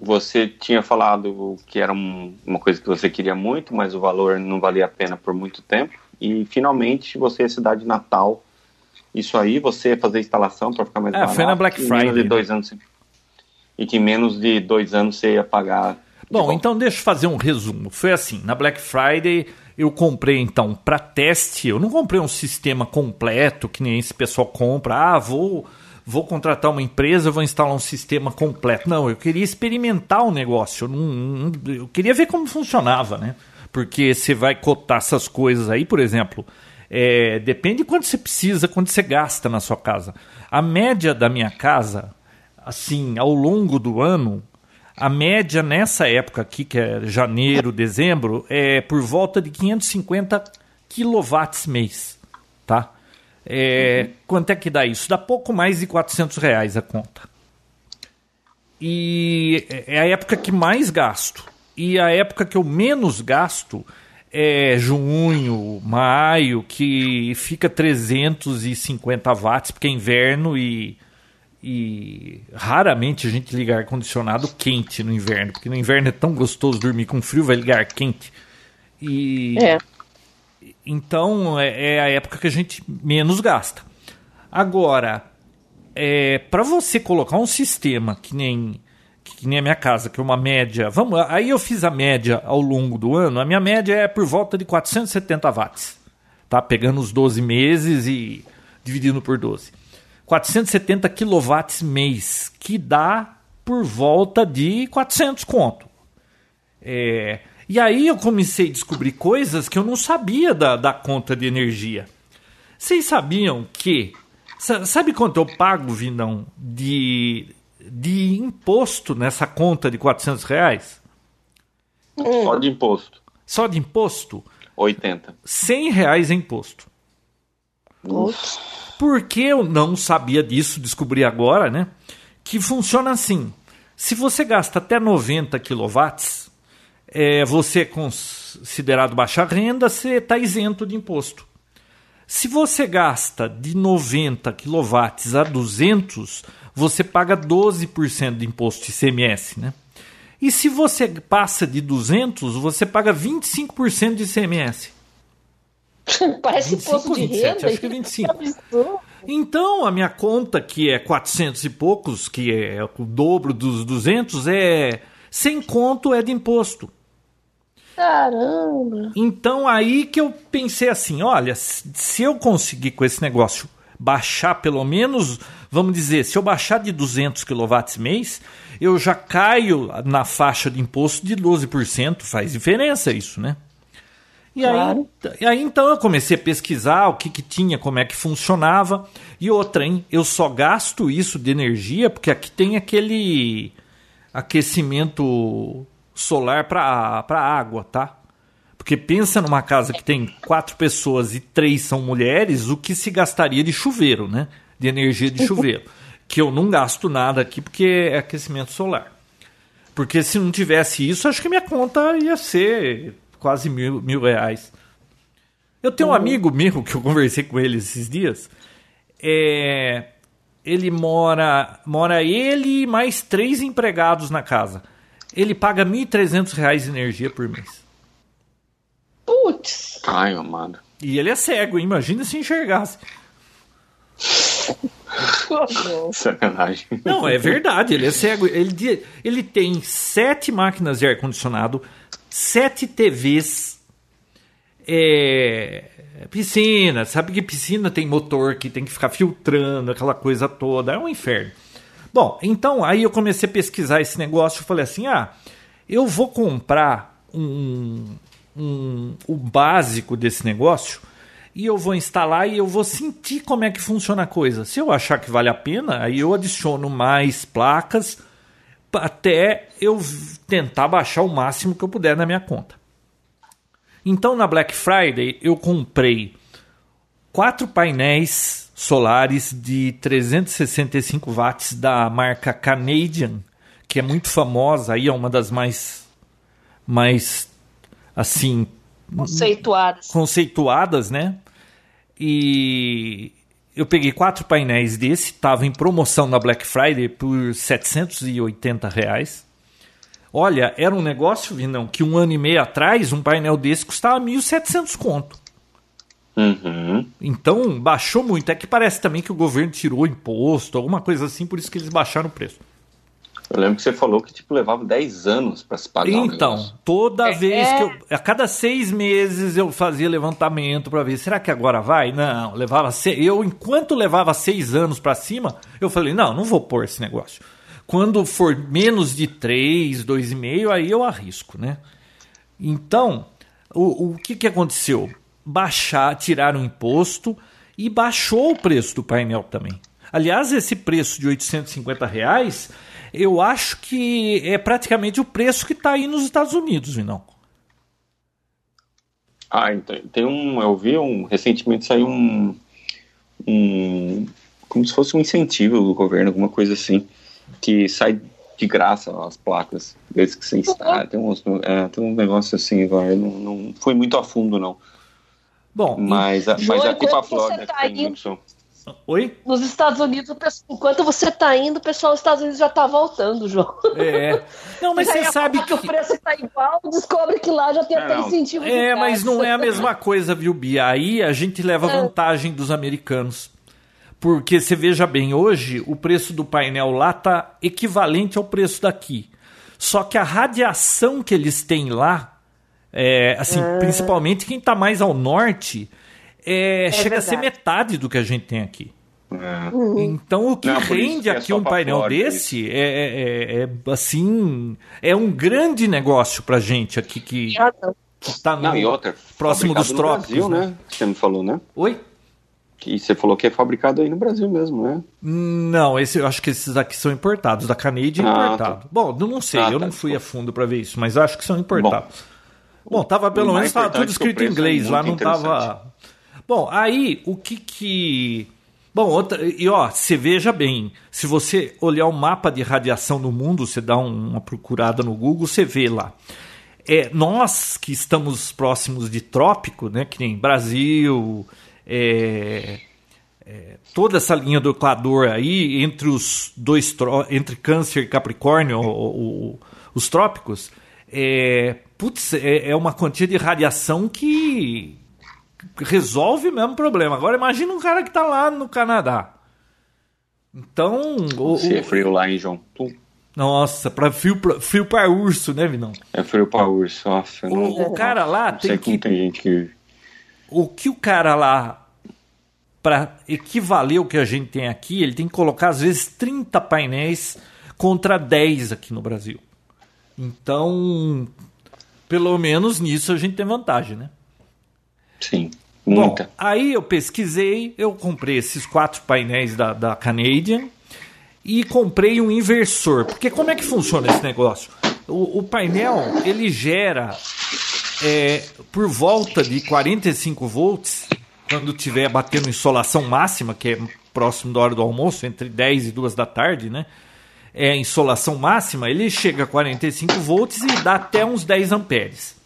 Você tinha falado que era um, uma coisa que você queria muito, mas o valor não valia a pena por muito tempo. E finalmente você é cidade natal. Isso aí, você fazer instalação para ficar mais é, barato. Foi na Black Friday. Menos de né? dois anos, e que menos de dois anos você ia pagar. Bom, então deixa eu fazer um resumo. Foi assim, na Black Friday eu comprei então para teste. Eu não comprei um sistema completo que nem esse pessoal compra. Ah, vou vou contratar uma empresa, vou instalar um sistema completo. Não, eu queria experimentar o negócio. Eu, não, eu queria ver como funcionava, né? Porque você vai cotar essas coisas aí, por exemplo, é, depende de quanto você precisa, quanto você gasta na sua casa. A média da minha casa, assim, ao longo do ano, a média nessa época aqui, que é janeiro, dezembro, é por volta de 550 quilowatts mês, tá? É, quanto é que dá isso? Dá pouco mais de 400 reais a conta. E é a época que mais gasto. E a época que eu menos gasto é junho, maio, que fica 350 watts, porque é inverno e, e raramente a gente liga ar-condicionado quente no inverno, porque no inverno é tão gostoso dormir com frio, vai ligar quente. E, é. Então é, é, a época que a gente menos gasta. Agora, é, para você colocar um sistema que nem que nem a minha casa, que é uma média. Vamos, aí eu fiz a média ao longo do ano. A minha média é por volta de 470 watts, tá? Pegando os 12 meses e dividindo por 12. 470 quilowatts mês, que dá por volta de 400 conto. É, e aí eu comecei a descobrir coisas que eu não sabia da, da conta de energia. Vocês sabiam que. Sabe quanto eu pago, Vinão, de, de imposto nessa conta de 400 reais? Só de imposto. Só de imposto? 80. 100 reais em imposto. Nossa. Porque eu não sabia disso, descobri agora, né? Que funciona assim. Se você gasta até 90 quilowatts, é, você é considerado baixa renda, você está isento de imposto. Se você gasta de 90 kW a 200, você paga 12% de imposto de ICMS, né? E se você passa de 200, você paga 25% de ICMS. Parece 25, imposto de 27, renda. Acho que é 25. Então, a minha conta, que é 400 e poucos, que é o dobro dos 200, é sem conto é de imposto. Caramba! Então aí que eu pensei assim, olha, se eu conseguir com esse negócio baixar pelo menos, vamos dizer, se eu baixar de 200 kW mês, eu já caio na faixa de imposto de 12%, faz diferença isso, né? E claro. aí, e aí então eu comecei a pesquisar o que, que tinha, como é que funcionava. E outra, hein? Eu só gasto isso de energia porque aqui tem aquele aquecimento solar para água, tá? Porque pensa numa casa que tem quatro pessoas e três são mulheres, o que se gastaria de chuveiro, né? De energia de chuveiro. que eu não gasto nada aqui porque é aquecimento solar. Porque se não tivesse isso, acho que minha conta ia ser quase mil, mil reais. Eu tenho um uhum. amigo meu que eu conversei com ele esses dias. É, ele mora, mora ele e mais três empregados na casa. Ele paga R$ 1.300 de energia por mês. Putz! Ai, amado. E ele é cego, imagina se enxergasse. Sacanagem. Não, é verdade, ele é cego. Ele, ele tem sete máquinas de ar-condicionado, sete TVs, é, piscina. Sabe que piscina tem motor que tem que ficar filtrando, aquela coisa toda. É um inferno. Bom, então aí eu comecei a pesquisar esse negócio. e falei assim: ah, eu vou comprar um, um, o básico desse negócio e eu vou instalar e eu vou sentir como é que funciona a coisa. Se eu achar que vale a pena, aí eu adiciono mais placas até eu tentar baixar o máximo que eu puder na minha conta. Então na Black Friday eu comprei quatro painéis solares de 365 watts da marca Canadian, que é muito famosa, aí é uma das mais mais assim conceituadas. Conceituadas, né? E eu peguei quatro painéis desse, tava em promoção na Black Friday por 780 reais. Olha, era um negócio, Vinão, que um ano e meio atrás um painel desse custava 1.700 conto. Uhum. Então baixou muito. É que parece também que o governo tirou imposto, alguma coisa assim, por isso que eles baixaram o preço. Eu lembro que você falou que tipo levava 10 anos para se pagar. Então, toda é, vez que eu. É. A cada seis meses eu fazia levantamento para ver, será que agora vai? Não, levava. Se... Eu, enquanto levava seis anos para cima, eu falei, não, não vou pôr esse negócio. Quando for menos de três, dois e meio, aí eu arrisco, né? Então, o, o que, que aconteceu? Baixar, tirar o imposto e baixou o preço do painel também. Aliás, esse preço de 850 reais eu acho que é praticamente o preço que está aí nos Estados Unidos, Vinão. Ah, então, tem um. Eu vi um. Recentemente saiu um. um como se fosse um incentivo do governo, alguma coisa assim. Que sai de graça as placas, desde que você instala. Tem, uns, é, tem um negócio assim, agora. Eu não, não fui muito a fundo, não. Bom, mas, e... mas aqui para a Flórida tá tem indo... Oi? Nos Estados Unidos, enquanto você está indo, o pessoal dos Estados Unidos já está voltando, João. É. Não, mas você sabe que... o preço está igual, descobre que lá já tem até incentivo. É, mas não é a mesma coisa, viu, Bia? Aí a gente leva é. vantagem dos americanos. Porque você veja bem, hoje o preço do painel lá está equivalente ao preço daqui. Só que a radiação que eles têm lá, é, assim, é. principalmente quem está mais ao norte, é, é chega verdade. a ser metade do que a gente tem aqui. É. Uhum. Então o que Não, rende é aqui um painel Flórida, desse é, é, é, assim é um grande negócio pra gente aqui que, que tá no, outra, próximo dos trópicos. Brasil, né? né? Você me falou, né? Oi? Que você falou que é fabricado aí no Brasil mesmo, né? Não, esse, eu acho que esses aqui são importados, da Canadian ah, importado. Tá. Bom, não sei, ah, eu tá, não fui a fundo para ver isso, mas acho que são importados. Bom, Bom tava pelo menos tava tudo escrito em inglês, lá não tava Bom, aí o que que. Bom, outra, e ó, você veja bem, se você olhar o mapa de radiação no mundo, você dá uma procurada no Google, você vê lá. É, nós que estamos próximos de trópico, né, que nem Brasil, é, é, toda essa linha do Equador aí, entre os dois, entre Câncer e Capricórnio, o, o, os trópicos, é, putz, é, é uma quantia de radiação que resolve o mesmo problema. Agora imagina um cara que tá lá no Canadá. Então. Se é frio lá, hein, João? Nossa, pra frio, pra, frio pra urso, né, Vinão? É frio pra urso, nossa. O, não, o cara lá tem que. Tem gente que. O que o cara lá. Para equivaler o que a gente tem aqui, ele tem que colocar às vezes 30 painéis contra 10 aqui no Brasil. Então, pelo menos nisso a gente tem vantagem, né? Muita. Bom, aí eu pesquisei, eu comprei esses quatro painéis da, da Canadian e comprei um inversor. Porque como é que funciona esse negócio? O, o painel ele gera é, por volta de 45 volts quando tiver batendo insolação máxima, que é próximo da hora do almoço, entre 10 e 2 da tarde, né? É insolação máxima, ele chega a 45 volts e dá até uns 10 amperes.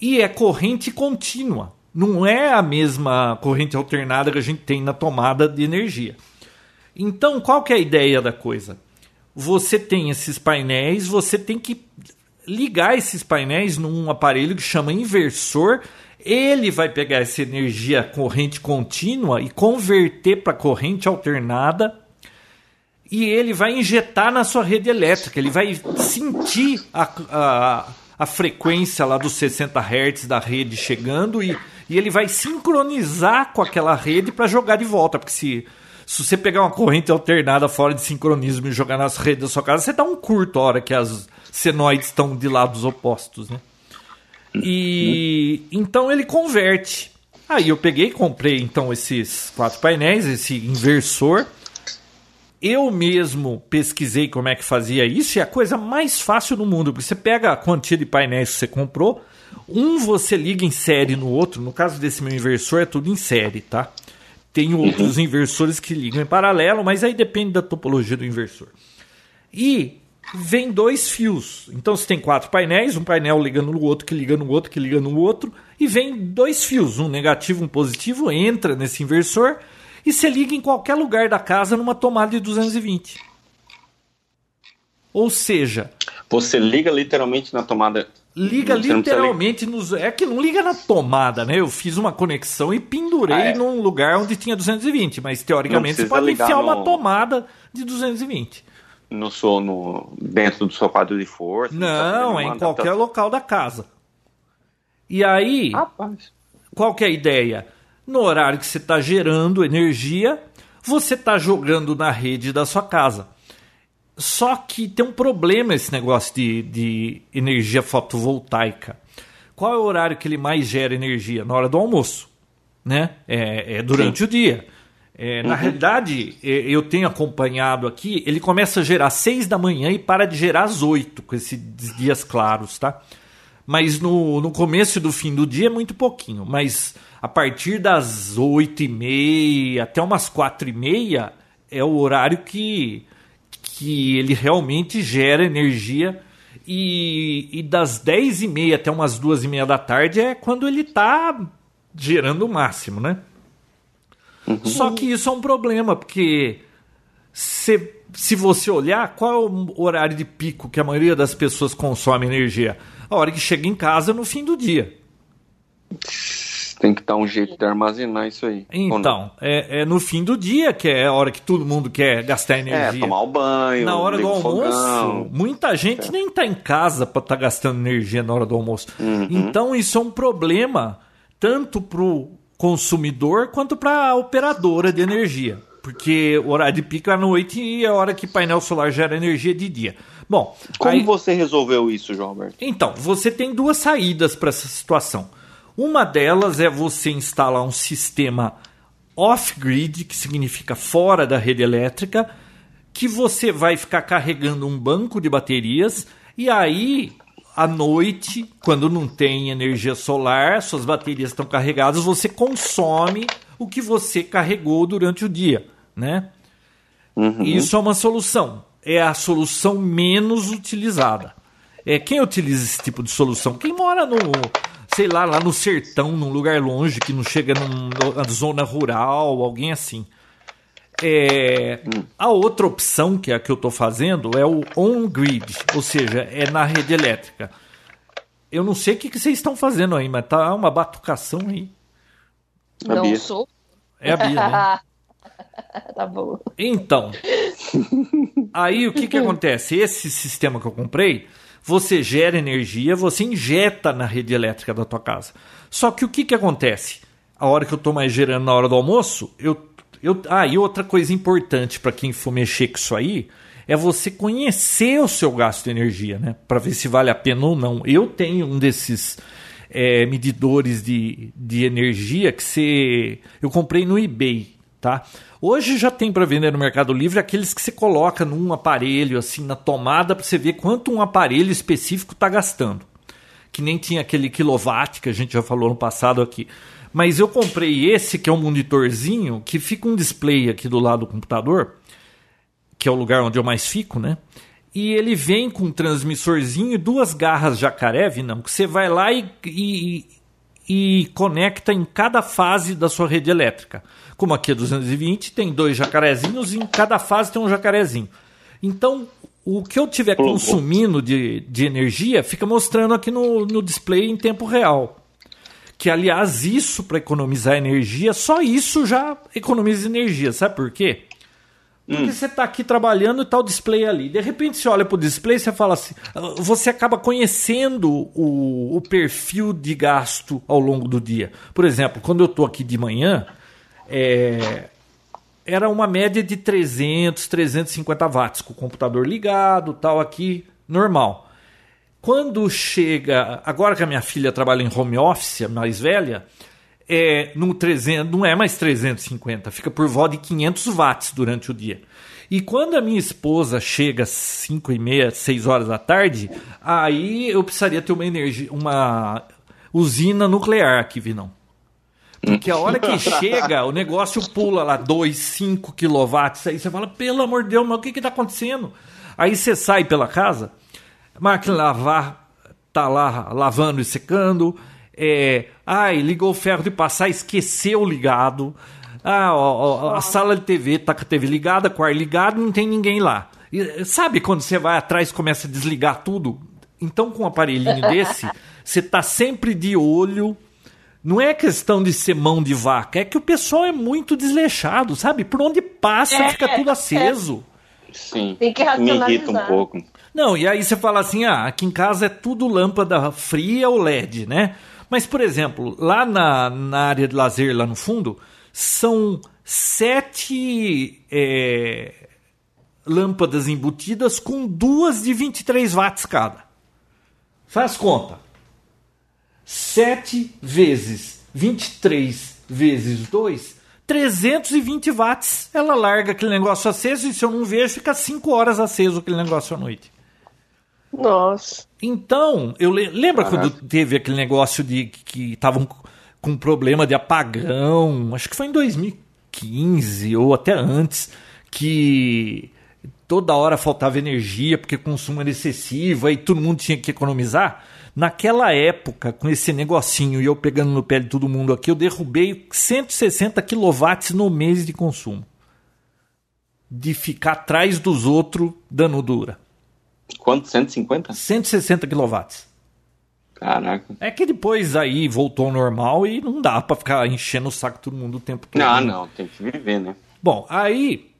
E é corrente contínua, não é a mesma corrente alternada que a gente tem na tomada de energia. Então, qual que é a ideia da coisa? Você tem esses painéis, você tem que ligar esses painéis num aparelho que chama inversor. Ele vai pegar essa energia corrente contínua e converter para corrente alternada. E ele vai injetar na sua rede elétrica. Ele vai sentir a, a, a frequência lá dos 60 Hz da rede chegando e, e ele vai sincronizar com aquela rede para jogar de volta. Porque se se você pegar uma corrente alternada fora de sincronismo e jogar nas redes da sua casa, você dá um curto a hora que as senoides estão de lados opostos, né? E então ele converte. Aí eu peguei comprei então esses quatro painéis, esse inversor. Eu mesmo pesquisei como é que fazia isso e é a coisa mais fácil do mundo, porque você pega a quantia de painéis que você comprou, um você liga em série no outro, no caso desse meu inversor é tudo em série, tá? Tem outros inversores que ligam em paralelo, mas aí depende da topologia do inversor. E vem dois fios. Então você tem quatro painéis, um painel ligando no outro, que liga no outro, que liga no outro, e vem dois fios, um negativo, um positivo, entra nesse inversor e você liga em qualquer lugar da casa numa tomada de 220. Ou seja, você liga literalmente na tomada Liga literalmente nos. É que não liga na tomada, né? Eu fiz uma conexão e pendurei ah, é. num lugar onde tinha 220, mas teoricamente você pode enfiar no... uma tomada de 220. No, seu, no dentro do seu quadro de força? Não, é em qualquer local da casa. E aí, Rapaz. qual que é a ideia? No horário que você está gerando energia, você está jogando na rede da sua casa. Só que tem um problema esse negócio de, de energia fotovoltaica. Qual é o horário que ele mais gera energia? Na hora do almoço. Né? É, é durante Sim. o dia. É, na uhum. realidade, é, eu tenho acompanhado aqui, ele começa a gerar às 6 da manhã e para de gerar às 8, com esses dias claros, tá? Mas no, no começo e do fim do dia é muito pouquinho. Mas a partir das 8 e meia até umas 4 e meia é o horário que que ele realmente gera energia e, e das 10 e meia até umas duas e meia da tarde é quando ele está gerando o máximo, né? Uhum. Só que isso é um problema, porque se, se você olhar, qual é o horário de pico que a maioria das pessoas consome energia? A hora que chega em casa no fim do dia. Tem que dar um jeito de armazenar isso aí. Então, é, é, no fim do dia, que é a hora que todo mundo quer gastar é, energia. É, tomar o banho. Na hora do almoço, muita gente é. nem está em casa para estar tá gastando energia na hora do almoço. Uhum. Então, isso é um problema tanto para o consumidor quanto para a operadora de energia. Porque o horário de pico é à noite e é a hora que painel solar gera energia de dia. Bom, como aí... você resolveu isso, João Alberto? Então, você tem duas saídas para essa situação. Uma delas é você instalar um sistema off-grid, que significa fora da rede elétrica, que você vai ficar carregando um banco de baterias e aí à noite, quando não tem energia solar, suas baterias estão carregadas, você consome o que você carregou durante o dia, né? Uhum. Isso é uma solução. É a solução menos utilizada. É quem utiliza esse tipo de solução? Quem mora no sei lá, lá no sertão, num lugar longe, que não chega numa zona rural, alguém assim. É, a outra opção, que é a que eu estou fazendo, é o on-grid, ou seja, é na rede elétrica. Eu não sei o que, que vocês estão fazendo aí, mas tá uma batucação aí. Não sou. É a Bia, né? tá bom. Então, aí o que, que acontece? Esse sistema que eu comprei, você gera energia, você injeta na rede elétrica da tua casa. Só que o que, que acontece? A hora que eu estou mais gerando na hora do almoço, eu, eu. Ah, e outra coisa importante para quem for mexer com isso aí é você conhecer o seu gasto de energia, né? Para ver se vale a pena ou não. Eu tenho um desses é, medidores de, de energia que você. Eu comprei no eBay, tá? Hoje já tem para vender no Mercado Livre aqueles que você coloca num aparelho, assim, na tomada, para você ver quanto um aparelho específico está gastando. Que nem tinha aquele kilowatt que a gente já falou no passado aqui. Mas eu comprei esse, que é um monitorzinho, que fica um display aqui do lado do computador, que é o lugar onde eu mais fico, né? E ele vem com um transmissorzinho e duas garras jacaré, não que você vai lá e, e, e conecta em cada fase da sua rede elétrica. Como aqui é 220, tem dois jacarezinhos e em cada fase tem um jacarezinho. Então, o que eu tiver consumindo de, de energia fica mostrando aqui no, no display em tempo real. Que, aliás, isso para economizar energia, só isso já economiza energia. Sabe por quê? Porque hum. você está aqui trabalhando e está o display ali. De repente você olha para o display e você fala assim. Você acaba conhecendo o, o perfil de gasto ao longo do dia. Por exemplo, quando eu estou aqui de manhã, é, era uma média de 300, 350 watts, com o computador ligado, tal, aqui, normal. Quando chega, agora que a minha filha trabalha em home office, a mais velha, é, no 300, não é mais 350, fica por volta de 500 watts durante o dia. E quando a minha esposa chega às 5 e meia, 6 horas da tarde, aí eu precisaria ter uma energia, uma usina nuclear aqui, Vinão. Porque a hora que chega, o negócio pula lá 2, 5 quilowatts. Aí você fala, pelo amor de Deus, mas o que está acontecendo? Aí você sai pela casa, máquina lavar, tá lá lavando e secando. É, ai, ligou o ferro de passar, esqueceu ligado. Ah, ó, ó, a sala de TV tá com a TV ligada, com o ar ligado, não tem ninguém lá. E, sabe quando você vai atrás e começa a desligar tudo? Então, com um aparelhinho desse, você tá sempre de olho não é questão de ser mão de vaca, é que o pessoal é muito desleixado, sabe? Por onde passa é, fica tudo aceso. É. Sim. Tem que racionalizar. Me irrita um pouco. Não, e aí você fala assim: ah, aqui em casa é tudo lâmpada fria ou LED, né? Mas, por exemplo, lá na, na área de lazer, lá no fundo, são sete é, lâmpadas embutidas com duas de 23 watts cada. Faz conta. 7 vezes 23 vezes 2, 320 watts. Ela larga aquele negócio aceso e se eu não vejo, fica 5 horas aceso aquele negócio à noite. Nossa. Então, eu le lembra Caraca. quando teve aquele negócio de que estavam com problema de apagão, acho que foi em 2015 ou até antes, que toda hora faltava energia porque o consumo era excessivo, aí todo mundo tinha que economizar. Naquela época, com esse negocinho e eu pegando no pé de todo mundo aqui, eu derrubei 160 kW no mês de consumo. De ficar atrás dos outros dando dura. Quanto? 150? 160 kW. Caraca. É que depois aí voltou ao normal e não dá para ficar enchendo o saco todo mundo o tempo todo. Não, não, tem que viver, né? Bom, aí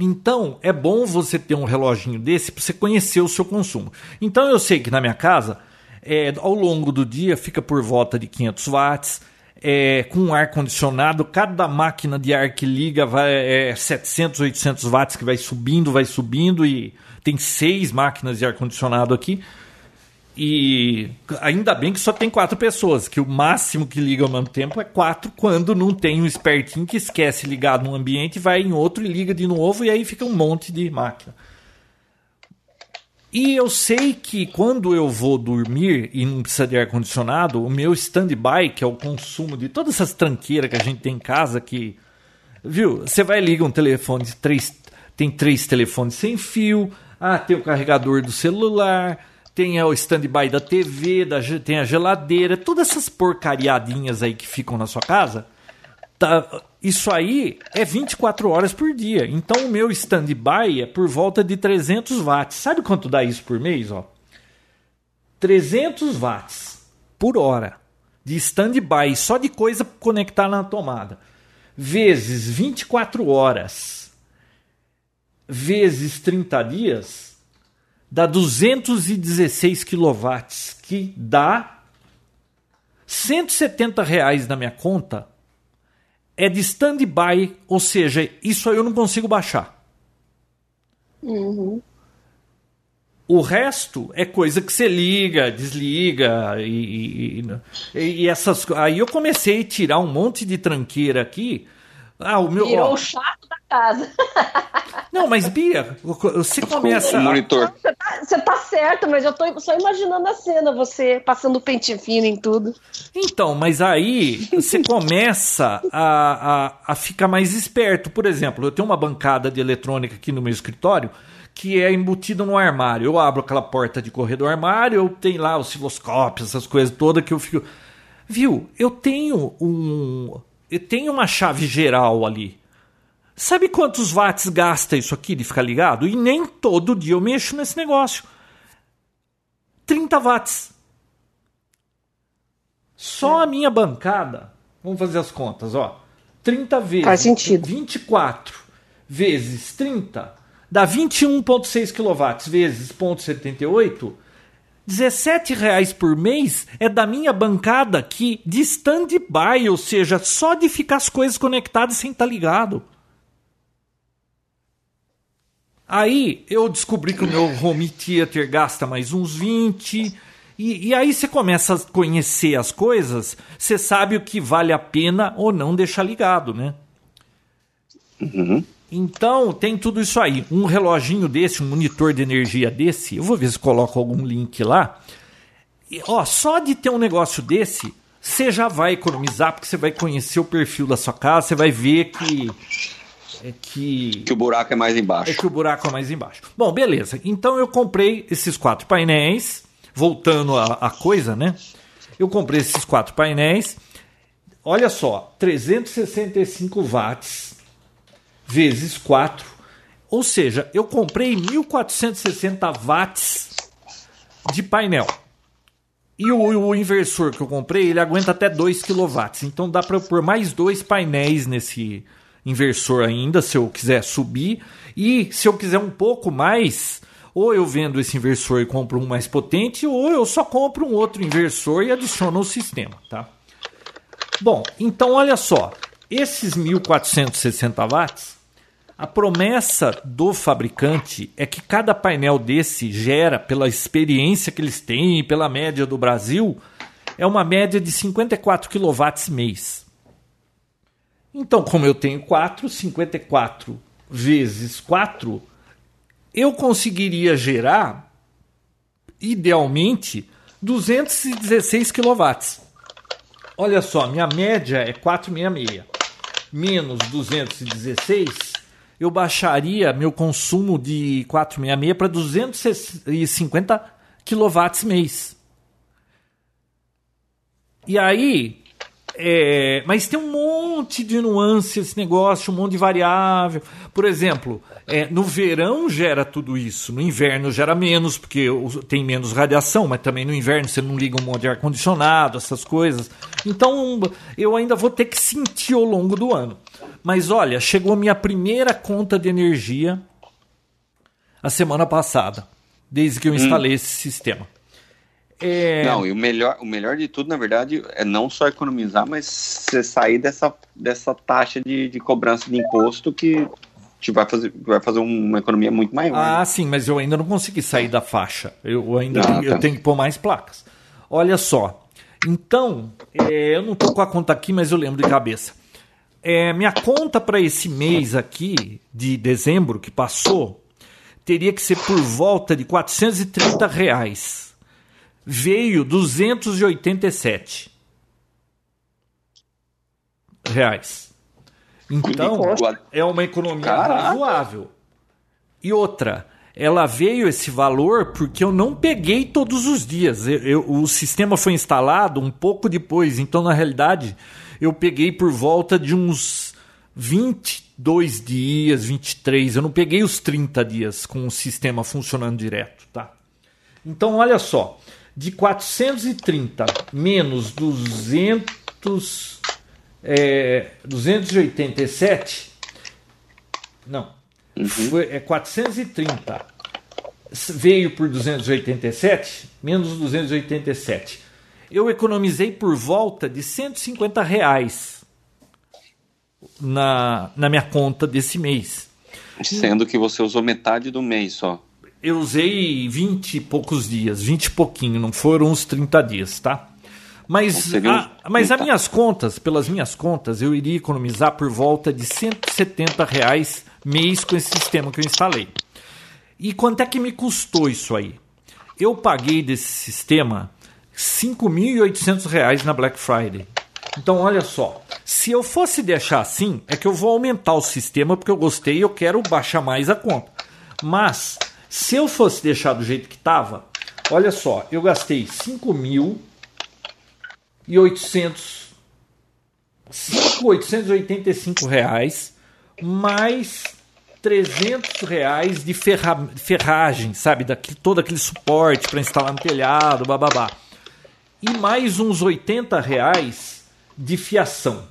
então, é bom você ter um reloginho desse para você conhecer o seu consumo. Então, eu sei que na minha casa é, ao longo do dia fica por volta de 500 watts. É, com ar condicionado, cada máquina de ar que liga vai é 700, 800 watts que vai subindo, vai subindo e tem seis máquinas de ar condicionado aqui. E ainda bem que só tem quatro pessoas, que o máximo que liga ao mesmo tempo é quatro, quando não tem um espertinho que esquece ligado num ambiente, vai em outro e liga de novo, e aí fica um monte de máquina. E eu sei que quando eu vou dormir e não precisa de ar-condicionado, o meu stand-by, que é o consumo de todas essas tranqueiras que a gente tem em casa, que. Viu? Você vai ligar um telefone, três, tem três telefones sem fio, ah, tem o carregador do celular, tem o stand-by da TV, da, tem a geladeira, todas essas porcariadinhas aí que ficam na sua casa. Tá, isso aí é 24 horas por dia. Então o meu stand-by é por volta de 300 watts. Sabe quanto dá isso por mês? Ó? 300 watts por hora de stand-by, só de coisa conectar na tomada. Vezes 24 horas, vezes 30 dias, dá 216 quilowatts, que dá 170 reais na minha conta é de stand-by, ou seja, isso aí eu não consigo baixar. Uhum. O resto é coisa que você liga, desliga e, e, e, essas. Aí eu comecei a tirar um monte de tranqueira aqui. Ah, o meu. Virou ó, o chato da casa. Não, mas Bia, você começa. O monitor. Você tá, você tá, certo, mas eu tô só imaginando a cena, você passando pente fino em tudo. Então, mas aí você começa a, a, a ficar mais esperto. Por exemplo, eu tenho uma bancada de eletrônica aqui no meu escritório que é embutido no armário. Eu abro aquela porta de correr do armário, eu tenho lá osciloscópios, essas coisas todas que eu fico. Viu? Eu tenho um. Tenho uma chave geral ali. Sabe quantos watts gasta isso aqui de ficar ligado? E nem todo dia eu mexo nesse negócio. 30 watts. Só a minha bancada. Vamos fazer as contas, ó. 30 vezes. Faz sentido. 24 vezes 30 dá 21,6 kW vezes 0,78, 17 reais por mês é da minha bancada que de stand-by, ou seja, só de ficar as coisas conectadas sem estar tá ligado. Aí eu descobri que o meu home theater gasta mais uns 20. E, e aí você começa a conhecer as coisas, você sabe o que vale a pena ou não deixar ligado, né? Uhum. Então, tem tudo isso aí. Um reloginho desse, um monitor de energia desse, eu vou ver se coloco algum link lá. E, ó, só de ter um negócio desse, você já vai economizar, porque você vai conhecer o perfil da sua casa, você vai ver que. É que, que o buraco é mais embaixo. É que o buraco é mais embaixo. Bom, beleza. Então eu comprei esses quatro painéis. Voltando à coisa, né? Eu comprei esses quatro painéis. Olha só, 365 watts vezes 4. Ou seja, eu comprei 1460 watts de painel. E o, o, inversor que eu comprei, ele aguenta até 2 kW. Então dá para pôr mais dois painéis nesse inversor ainda, se eu quiser subir. E se eu quiser um pouco mais, ou eu vendo esse inversor e compro um mais potente, ou eu só compro um outro inversor e adiciono o sistema, tá? Bom, então olha só, esses 1460 watts a promessa do fabricante é que cada painel desse gera, pela experiência que eles têm, pela média do Brasil, é uma média de 54 kW mês. Então, como eu tenho 4, 54 vezes 4, eu conseguiria gerar, idealmente, 216 kW. Olha só, minha média é 466 menos 216 eu baixaria meu consumo de 466 para 250 kW mês. E aí, é, mas tem um monte de nuances esse negócio, um monte de variável. Por exemplo, é, no verão gera tudo isso, no inverno gera menos, porque tem menos radiação, mas também no inverno você não liga um monte de ar-condicionado, essas coisas. Então eu ainda vou ter que sentir ao longo do ano. Mas olha, chegou a minha primeira conta de energia a semana passada, desde que eu instalei hum. esse sistema. É... Não, e o melhor, o melhor de tudo, na verdade, é não só economizar, mas você sair dessa, dessa taxa de, de cobrança de imposto que te vai fazer, vai fazer uma economia muito maior. Ah, sim, mas eu ainda não consegui sair da faixa. Eu ainda ah, eu tá. tenho que pôr mais placas. Olha só. Então, é, eu não estou com a conta aqui, mas eu lembro de cabeça. É, minha conta para esse mês aqui, de dezembro, que passou, teria que ser por volta de 430 reais. Veio 287 reais. Então, é uma economia Caraca. razoável. E outra, ela veio esse valor porque eu não peguei todos os dias. Eu, eu, o sistema foi instalado um pouco depois, então na realidade eu peguei por volta de uns 22 dias, 23. Eu não peguei os 30 dias com o sistema funcionando direto, tá? Então, olha só, de 430 menos 200, é, 287, não, uhum. foi, é 430 veio por 287 menos 287 eu economizei por volta de 150 reais na, na minha conta desse mês. Sendo que você usou metade do mês só. eu usei 20 e poucos dias, 20 e pouquinho, não foram uns 30 dias, tá? Mas, a, mas as minhas contas, pelas minhas contas, eu iria economizar por volta de 170 reais mês com esse sistema que eu instalei. E quanto é que me custou isso aí? Eu paguei desse sistema 5.800 reais na Black Friday. Então, olha só. Se eu fosse deixar assim, é que eu vou aumentar o sistema porque eu gostei e eu quero baixar mais a conta. Mas, se eu fosse deixar do jeito que estava, olha só, eu gastei 5.800 5.885 reais mais 300 reais de ferra, ferragem, sabe? Daqui, todo aquele suporte para instalar no telhado, bababá. E mais uns 80 reais de fiação.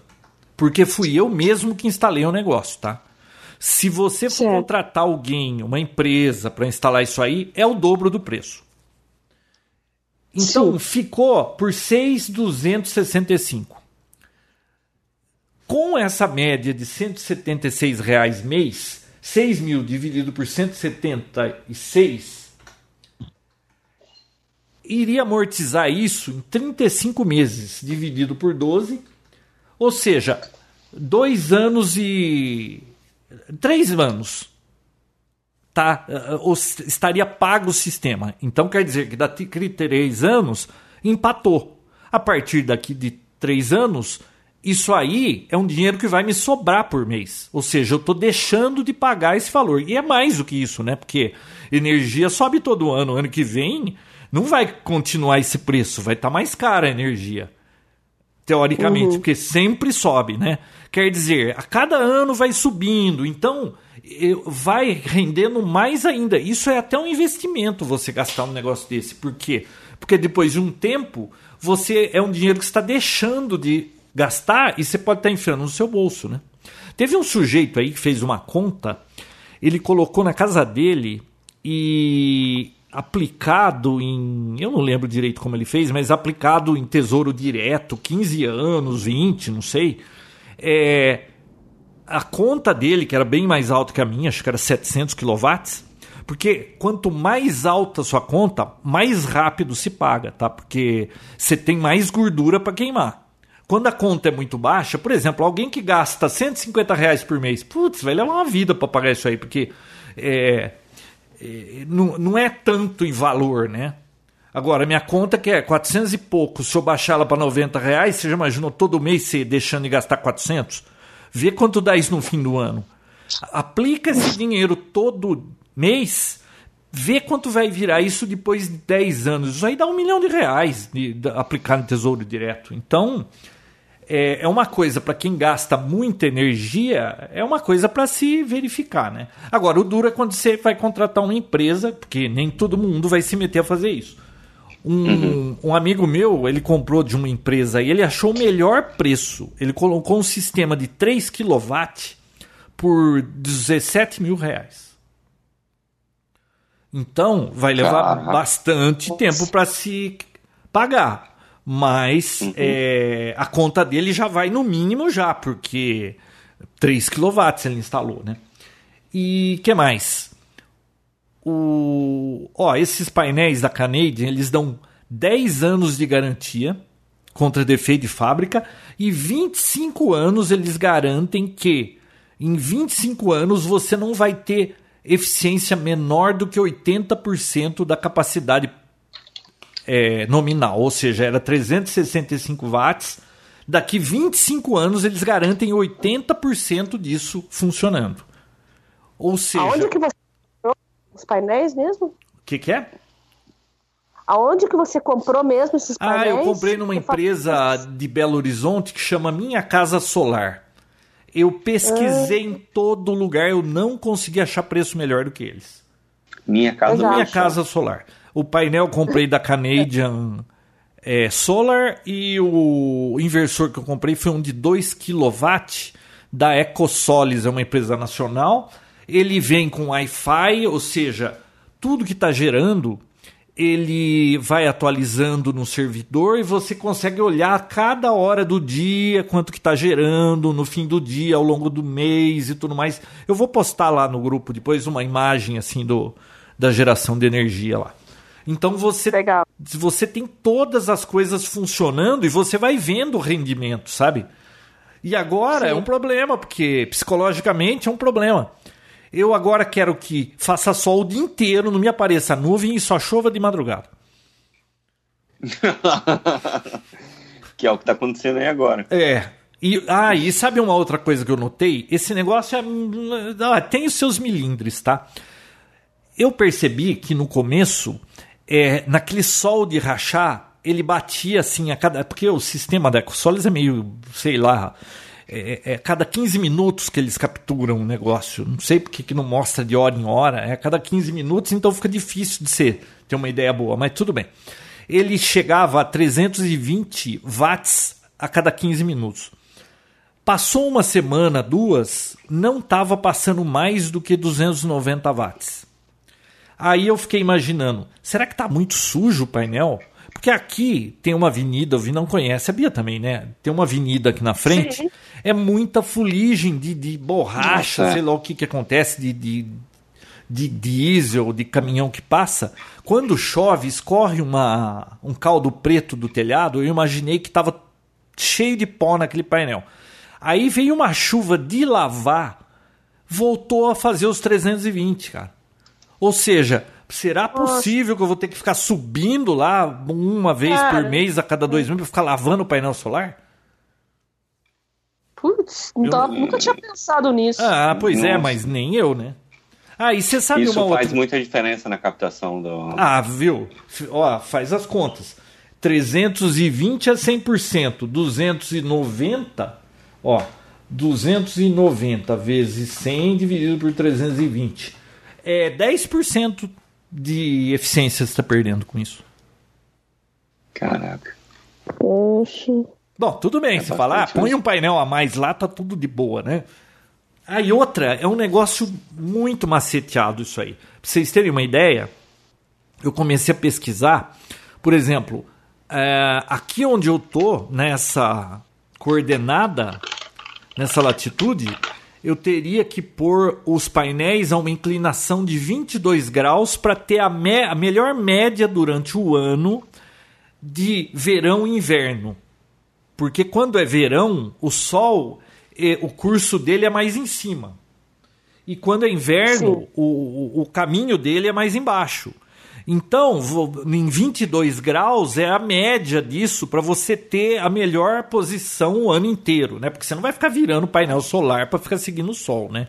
Porque fui eu mesmo que instalei o negócio, tá? Se você for certo. contratar alguém, uma empresa, para instalar isso aí, é o dobro do preço. Então Sim. ficou por 6,265. Com essa média de 176 reais mês, 6 mil dividido por 176 iria amortizar isso em 35 meses, dividido por 12, ou seja, dois anos e. três anos. Tá, estaria pago o sistema. Então quer dizer que daqui três anos empatou. A partir daqui de três anos, isso aí é um dinheiro que vai me sobrar por mês. Ou seja, eu estou deixando de pagar esse valor. E é mais do que isso, né? Porque energia sobe todo ano. Ano que vem não vai continuar esse preço, vai estar tá mais cara a energia. Teoricamente, uhum. porque sempre sobe, né? Quer dizer, a cada ano vai subindo, então vai rendendo mais ainda. Isso é até um investimento você gastar um negócio desse. Por quê? Porque depois de um tempo, você é um dinheiro que está deixando de gastar e você pode estar enfiando no seu bolso, né? Teve um sujeito aí que fez uma conta, ele colocou na casa dele e aplicado em. Eu não lembro direito como ele fez, mas aplicado em tesouro direto, 15 anos, 20, não sei. É, a conta dele, que era bem mais alta que a minha, acho que era 700 kW, porque quanto mais alta a sua conta, mais rápido se paga, tá? Porque você tem mais gordura para queimar. Quando a conta é muito baixa, por exemplo, alguém que gasta 150 reais por mês, putz, vai levar uma vida para pagar isso aí, porque é, é, não, não é tanto em valor, né? Agora, minha conta que é 400 e pouco, se eu baixar ela para 90 reais, você já imaginou todo mês você deixando de gastar 400? Vê quanto dá isso no fim do ano. Aplica esse dinheiro todo mês, vê quanto vai virar isso depois de 10 anos. Isso aí dá um milhão de reais de, de aplicar no Tesouro Direto. Então, é, é uma coisa para quem gasta muita energia, é uma coisa para se verificar, né? Agora, o duro é quando você vai contratar uma empresa, porque nem todo mundo vai se meter a fazer isso. Um, uhum. um amigo meu, ele comprou de uma empresa e ele achou o melhor preço. Ele colocou um sistema de 3 kW por 17 mil reais. Então, vai levar Caraca. bastante tempo para se pagar mas uhum. é, a conta dele já vai no mínimo já, porque 3 kW ele instalou, né? E que mais? O, ó, esses painéis da Canadian, eles dão 10 anos de garantia contra defeito de fábrica e 25 anos eles garantem que em 25 anos você não vai ter eficiência menor do que 80% da capacidade é, nominal, ou seja, era 365 watts. Daqui 25 anos eles garantem 80% disso funcionando. Ou seja. Aonde que você comprou os painéis mesmo? O que, que é? Aonde que você comprou mesmo esses painéis? Ah, eu comprei numa empresa de Belo Horizonte que chama Minha Casa Solar. Eu pesquisei ah. em todo lugar, eu não consegui achar preço melhor do que eles. Minha Casa, Minha casa Solar. O painel comprei da Canadian é, Solar e o inversor que eu comprei foi um de 2 kW da EcoSolis, é uma empresa nacional. Ele vem com Wi-Fi, ou seja, tudo que está gerando ele vai atualizando no servidor e você consegue olhar cada hora do dia quanto que está gerando no fim do dia, ao longo do mês e tudo mais. Eu vou postar lá no grupo depois uma imagem assim do, da geração de energia lá. Então você, Legal. você tem todas as coisas funcionando e você vai vendo o rendimento, sabe? E agora Sim. é um problema, porque psicologicamente é um problema. Eu agora quero que faça sol o dia inteiro, não me apareça nuvem e só chova de madrugada. que é o que está acontecendo aí agora. É. E, ah, e sabe uma outra coisa que eu notei? Esse negócio é, ah, tem os seus milindres, tá? Eu percebi que no começo, é, naquele sol de rachar, ele batia assim a cada. Porque o sistema da EcoSolis é meio, sei lá, é, é, é, cada 15 minutos que eles capturam o negócio. Não sei porque que não mostra de hora em hora. É a cada 15 minutos, então fica difícil de ser, ter uma ideia boa, mas tudo bem. Ele chegava a 320 watts a cada 15 minutos. Passou uma semana, duas, não estava passando mais do que 290 watts. Aí eu fiquei imaginando, será que está muito sujo o painel? Porque aqui tem uma avenida, o Vi não conhece, a Bia também, né? Tem uma avenida aqui na frente, Sim. é muita fuligem de, de borracha, Nossa. sei lá o que, que acontece, de, de, de diesel, de caminhão que passa. Quando chove, escorre uma, um caldo preto do telhado, eu imaginei que estava cheio de pó naquele painel. Aí veio uma chuva de lavar, voltou a fazer os 320, cara. Ou seja, Será possível Nossa. que eu vou ter que ficar subindo lá uma vez Cara. por mês, a cada dois meses, para ficar lavando o painel solar? Putz, eu... nunca tinha pensado nisso. Ah, pois é, Nossa. é, mas nem eu, né? Ah, e você sabe Isso uma faz outra... muita diferença na captação do. Ah, viu? Ó, faz as contas. 320 a 100%, 290, ó, 290 vezes 100 dividido por 320. É 10% de eficiência você está perdendo com isso? Caraca. Poxa. Bom, tudo bem. É você fala, ah, põe um painel a mais lá, tá tudo de boa, né? Aí outra, é um negócio muito maceteado isso aí. Pra vocês terem uma ideia, eu comecei a pesquisar, por exemplo, é, aqui onde eu tô, nessa coordenada, nessa latitude, eu teria que pôr os painéis a uma inclinação de 22 graus para ter a, me a melhor média durante o ano de verão e inverno. Porque quando é verão, o sol, o curso dele é mais em cima. E quando é inverno, o, o, o caminho dele é mais embaixo. Então, em 22 graus é a média disso para você ter a melhor posição o ano inteiro, né? Porque você não vai ficar virando painel solar para ficar seguindo o sol, né?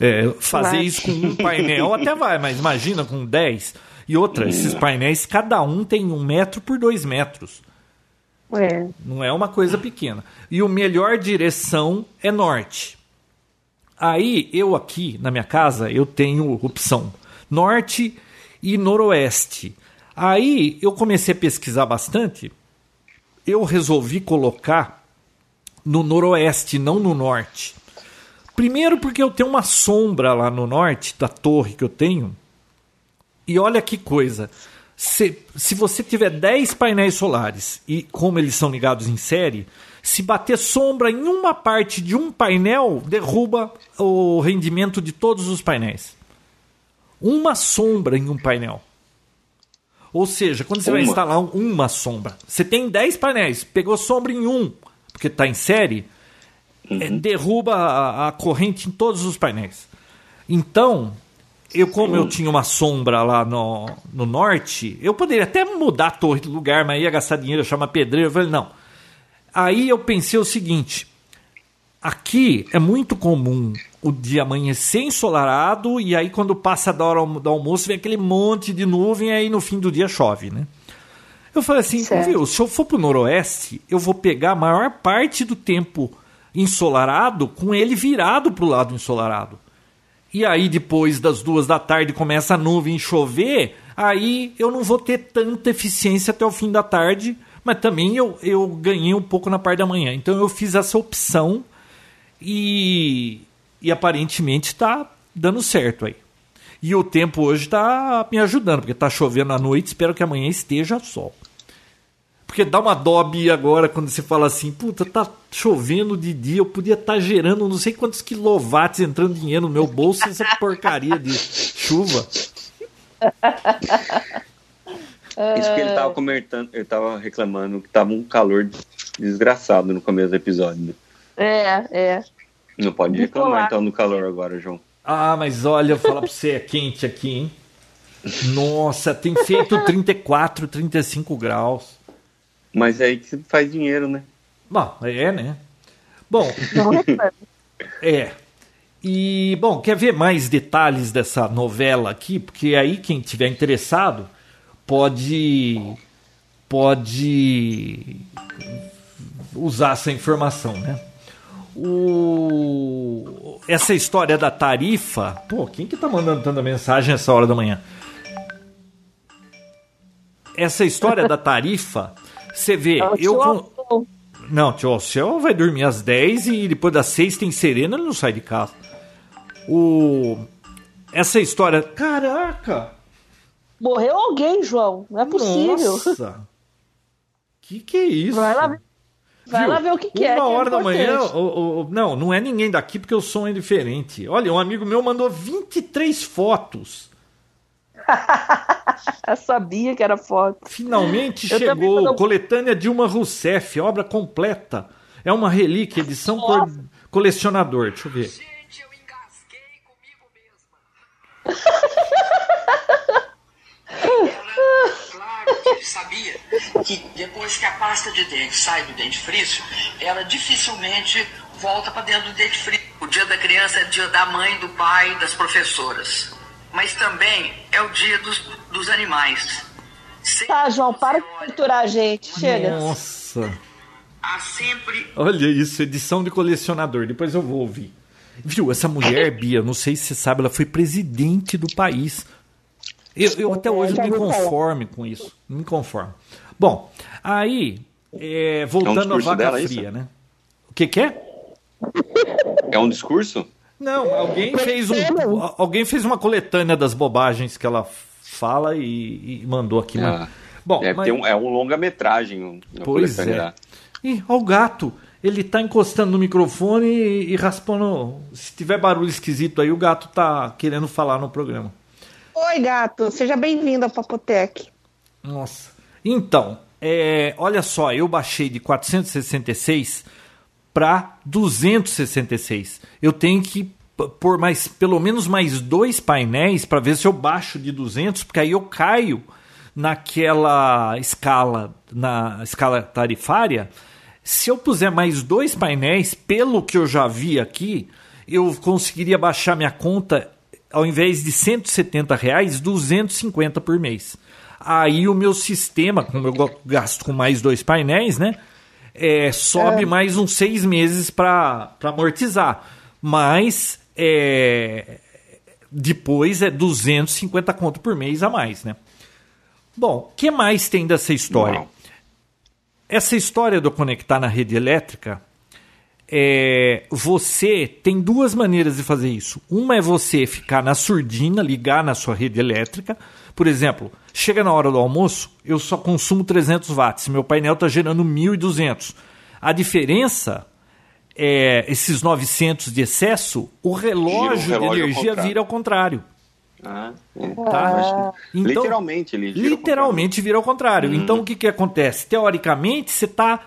É, fazer isso com um painel até vai, mas imagina com 10. E outra, esses painéis, cada um tem um metro por dois metros. É. Não é uma coisa pequena. E o melhor direção é norte. Aí, eu aqui na minha casa, eu tenho opção norte e noroeste. Aí eu comecei a pesquisar bastante. Eu resolvi colocar no noroeste, não no norte. Primeiro porque eu tenho uma sombra lá no norte da torre que eu tenho. E olha que coisa. Se, se você tiver 10 painéis solares e como eles são ligados em série, se bater sombra em uma parte de um painel, derruba o rendimento de todos os painéis uma sombra em um painel. Ou seja, quando você uma. vai instalar uma sombra, você tem 10 painéis, pegou sombra em um, porque está em série, uhum. é, derruba a, a, corrente em todos os painéis. Então, eu como uhum. eu tinha uma sombra lá no, no norte, eu poderia até mudar a torre de lugar, mas ia gastar dinheiro, chamar pedreiro. Eu falei, não. Aí eu pensei o seguinte: aqui é muito comum o dia amanhecer ensolarado e aí quando passa da hora do almoço vem aquele monte de nuvem e aí no fim do dia chove, né? Eu falei assim, viu, se eu for pro noroeste, eu vou pegar a maior parte do tempo ensolarado com ele virado pro lado ensolarado. E aí depois das duas da tarde começa a nuvem chover, aí eu não vou ter tanta eficiência até o fim da tarde, mas também eu, eu ganhei um pouco na parte da manhã. Então eu fiz essa opção e e aparentemente está dando certo aí. E o tempo hoje está me ajudando, porque está chovendo à noite, espero que amanhã esteja sol. Porque dá uma dobe agora quando você fala assim, puta, tá chovendo de dia, eu podia estar tá gerando não sei quantos quilowatts entrando dinheiro no meu bolso essa porcaria de chuva. Isso que ele tava comentando, ele tava reclamando que tava um calor desgraçado no começo do episódio. né? É, é. Não pode Bipolar. reclamar então do calor agora, João. Ah, mas olha, eu vou falar pra você, é quente aqui, hein? Nossa, tem feito 34, 35 graus. Mas é aí que você faz dinheiro, né? Bom, é, né? Bom, é. E, bom, quer ver mais detalhes dessa novela aqui? Porque aí quem tiver interessado pode pode usar essa informação, né? O, essa história da tarifa, pô, quem que tá mandando tanta mensagem essa hora da manhã? Essa história da tarifa, você vê, É eu Alceu. não, tio Alceu vai dormir às 10 e depois das 6 tem serena, ele não sai de casa. O essa história, caraca, Morreu alguém, João. Não é possível. nossa. Que que é isso? Vai lá ver. Vai Viu? lá ver o que, que Uma é. que é hora da manhã, o- o- não, não é ninguém daqui porque o som é diferente. Olha, um amigo meu mandou 23 fotos. Eu sabia que era foto. Finalmente Eu chegou, quando- coletânea Dilma Rousseff, obra completa. É uma relíquia, edição cor- colecionador. Deixa eu ver. Sabia que depois que a pasta de dente sai do dentifrício, ela dificilmente volta para dentro do dentifrício. O dia da criança é dia da mãe, do pai, das professoras. Mas também é o dia dos, dos animais. Sempre Tá, João, para de torturar a gente. Chega. Nossa. Há sempre Olha isso, edição de colecionador. Depois eu vou ouvir. Viu, essa mulher, Bia, não sei se você sabe, ela foi presidente do país. Eu, eu até hoje não me conformo com isso. Não me conformo. Bom, aí, é, voltando à vaca dela, isso? fria, né? O que, que é? É um discurso? Não, alguém fez, um, alguém fez uma coletânea das bobagens que ela fala e, e mandou aqui. mas- Ah, Bom, Deve mas- um, é um longa-metragem. Um, Pois é. lá. Ih, olha o gato. Ele tá encostando no microfone e, e raspando. Se tiver barulho esquisito aí, o gato tá querendo falar no programa. Oi, gato. Seja bem-vindo ao Papotec. Nossa. Então, é, olha só, eu baixei de 466 para 266. Eu tenho que pôr mais, pelo menos mais dois painéis para ver se eu baixo de 200, porque aí eu caio naquela escala, na escala tarifária. Se eu puser mais dois painéis, pelo que eu já vi aqui, eu conseguiria baixar minha conta ao invés de 170 reais, 250 por mês. Aí o meu sistema, como eu gasto com mais dois painéis, né? é, sobe mais uns seis meses para amortizar. Mas é, depois é 250 conto por mês a mais, né? Bom, o que mais tem dessa história? Uau. Essa história do conectar na rede elétrica, é, você tem duas maneiras de fazer isso. Uma é você ficar na surdina, ligar na sua rede elétrica. Por exemplo, chega na hora do almoço, eu só consumo 300 watts, meu painel está gerando 1.200. A diferença é esses 900 de excesso, o relógio, relógio ao de energia contrário. vira ao contrário. Ah, é. Tá? Então- literalmente, ele gira ao Literalmente vira ao contrário. Então o que, que acontece? Teoricamente, você está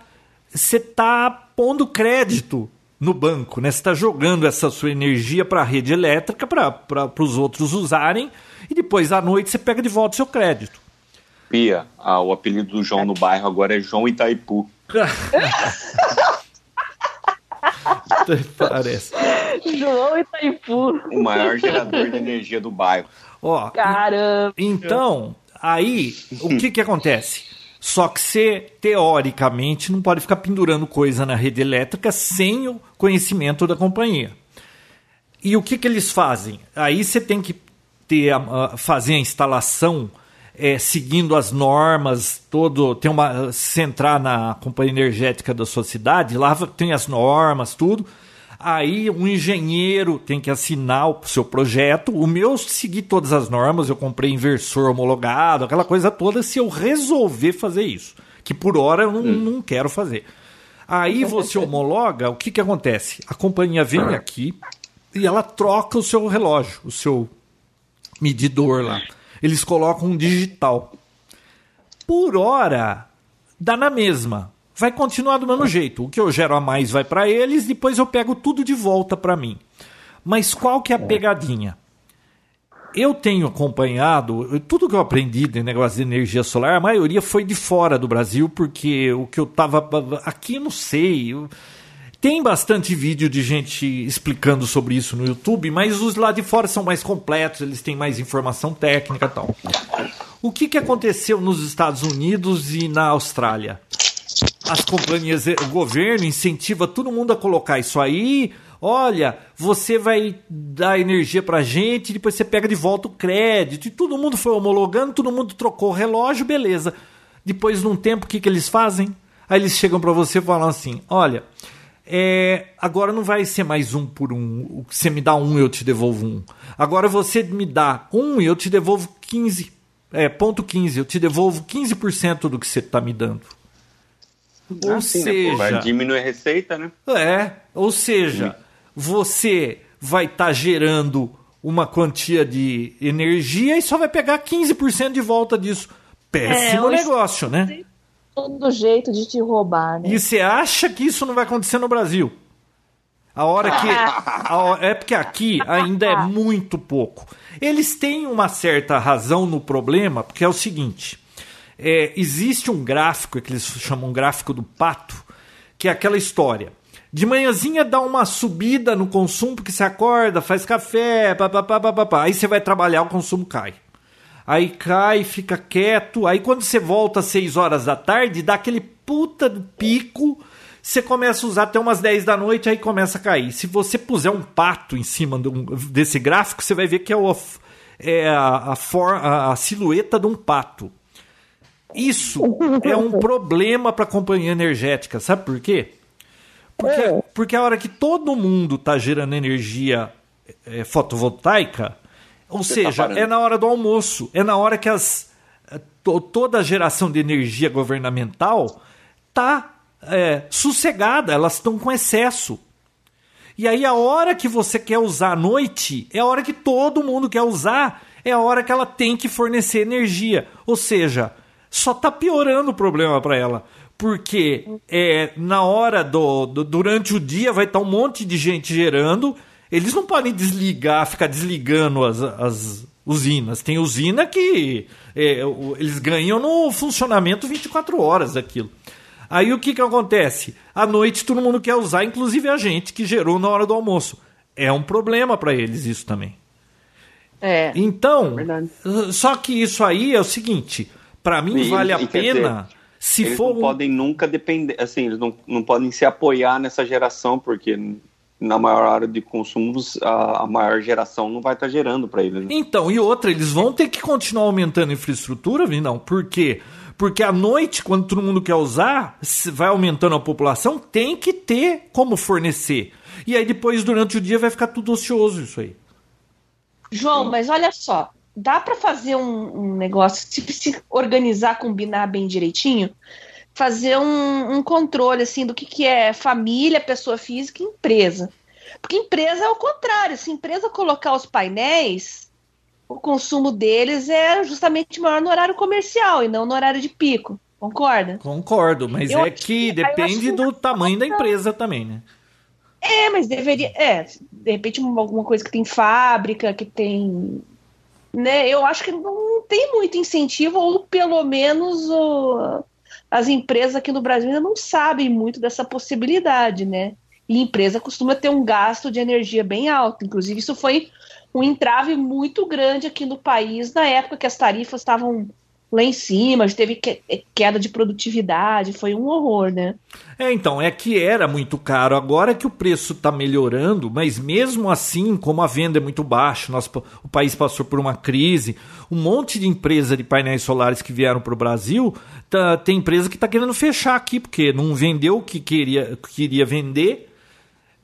você tá pondo crédito no banco, né? Você está jogando essa sua energia para a rede elétrica para os outros usarem e depois à noite você pega de volta o seu crédito. Pia, ah, o apelido do João no bairro agora é João Itaipu. Parece. João Itaipu. O maior gerador de energia do bairro. Ó, Caramba. Então, aí, o que que acontece? Só que você, teoricamente, não pode ficar pendurando coisa na rede elétrica sem o conhecimento da companhia. E o que que eles fazem? Aí você tem que ter a- a- fazer a instalação é, seguindo as normas, todo tem uma se entrar na companhia energética da sua cidade, lá tem as normas, tudo. Aí um engenheiro tem que assinar o seu projeto. O meu segui todas as normas, eu comprei inversor homologado, aquela coisa toda, se eu resolver fazer isso. Que por hora eu não, não quero fazer. Aí você homologa, o que, que acontece? A companhia vem aqui e ela troca o seu relógio, o seu medidor lá. Eles colocam um digital. Por hora, dá na mesma. Vai continuar do mesmo jeito. O que eu gero a mais vai para eles, depois eu pego tudo de volta para mim. Mas qual que é a pegadinha? Eu tenho acompanhado, tudo que eu aprendi de negócio de energia solar, a maioria foi de fora do Brasil, porque o que eu tava aqui, não sei. Eu, tem bastante vídeo de gente explicando sobre isso no YouTube, mas os lá de fora são mais completos, eles têm mais informação técnica e tal. O que, que aconteceu nos Estados Unidos e na Austrália? As companhias, o governo incentiva todo mundo a colocar isso aí. Olha, você vai dar energia pra gente, depois você pega de volta o crédito. E todo mundo foi homologando, todo mundo trocou o relógio, beleza. Depois, num tempo, o que, que eles fazem? Aí eles chegam para você e falam assim: olha, é, agora não vai ser mais um por um. Você me dá um, eu te devolvo um. Agora você me dá um eu te devolvo 15. É, ponto 15. Eu te devolvo 15% do que você está me dando. Ou ah, sim, seja. Né? Vai diminuir a receita, né? É. Ou seja, você vai estar tá gerando uma quantia de energia e só vai pegar 15% de volta disso. Péssimo é, negócio, né? todo jeito de te roubar, né? E você acha que isso não vai acontecer no Brasil? A hora que. a, é porque aqui ainda é muito pouco. Eles têm uma certa razão no problema, porque é o seguinte: é, existe um gráfico que eles chamam gráfico do pato, que é aquela história. De manhãzinha dá uma subida no consumo, porque você acorda, faz café. Aí você vai trabalhar, o consumo cai aí cai, fica quieto. Aí quando você volta às 6 horas da tarde, dá aquele puta do pico. Você começa a usar até umas 10 da noite, aí começa a cair. Se você puser um pato em cima desse gráfico, você vai ver que é, o, é a, a, for, a, a silhueta de um pato. Isso é um problema para a companhia energética, sabe por quê? Porque, é. porque a hora que todo mundo está gerando energia é, fotovoltaica, ou Você tá seja, tá é na hora do almoço, é na hora que as, eh, toda a geração de energia governamental está é, sossegada, elas estão com excesso. E aí a hora que você quer usar à noite é a hora que todo mundo quer usar, é a hora que ela tem que fornecer energia. Ou seja, só está piorando o problema para ela. Porque é, na hora do, do, Durante o dia vai estar tá um monte de gente gerando eles não podem desligar, ficar desligando as, as usinas. Tem usina que é, eles ganham no funcionamento 24 horas daquilo. Aí o que, que acontece? À noite todo mundo quer usar, inclusive a gente que gerou na hora do almoço. É um problema para eles isso também. É. Então, só que isso aí é o seguinte: para mim e, vale a pena. Dizer, se eles for não um... podem nunca depender, assim, eles não, não podem se apoiar nessa geração, porque na maior área de consumos, a, a maior geração não vai estar tá gerando para eles. Né? Então, e outra, eles vão ter que continuar aumentando a infraestrutura, não? Por quê? Porque à noite, quando todo mundo quer usar, vai aumentando a população, tem que ter como fornecer. E aí depois, durante o dia, vai ficar tudo ocioso isso aí. João, mas olha só, dá para fazer um, um negócio, se, se organizar, combinar bem direitinho, fazer um, um controle assim do que, que é família, pessoa física e empresa. Porque empresa é o contrário. Se empresa colocar os painéis, o consumo deles é justamente maior no horário comercial e não no horário de pico. Concorda? Concordo, mas eu é que depende do tamanho da empresa também, né? É, mas deveria. É, de repente alguma coisa que tem fábrica, que tem. Né, eu acho que não tem muito incentivo, ou pelo menos o, as empresas aqui no Brasil ainda não sabem muito dessa possibilidade, né? E empresa costuma ter um gasto de energia bem alto. Inclusive, isso foi um entrave muito grande aqui no país na época que as tarifas estavam lá em cima, teve é, queda de produtividade, foi um horror, né? É, então, é que era muito caro. Agora que o preço está melhorando, mas mesmo assim, como a venda é muito baixa, nosso, o país passou por uma crise, um monte de empresa de painéis solares que vieram para o Brasil, tá, tem empresa que está querendo fechar aqui, porque não vendeu o que queria, queria vender.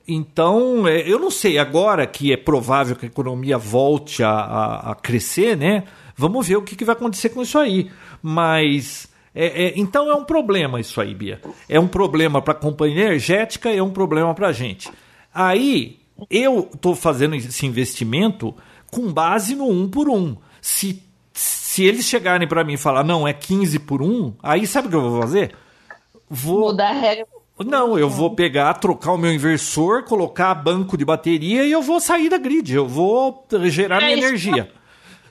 Então, é, eu não sei, agora que é provável que a economia volte a, a, a crescer, né? Vamos ver o que, que vai acontecer com isso aí. Mas. É, é, então é um problema isso aí, Bia. É um problema para a companhia energética, é um problema para a gente. Aí eu estou fazendo esse investimento com base no um por um. Se Se eles chegarem para mim e falar, não, é 15 por 1, aí sabe o que eu vou fazer? Vou... Mudar a regra. Não, eu vou pegar, trocar o meu inversor, colocar banco de bateria e eu vou sair da grid. Eu vou gerar é minha energia.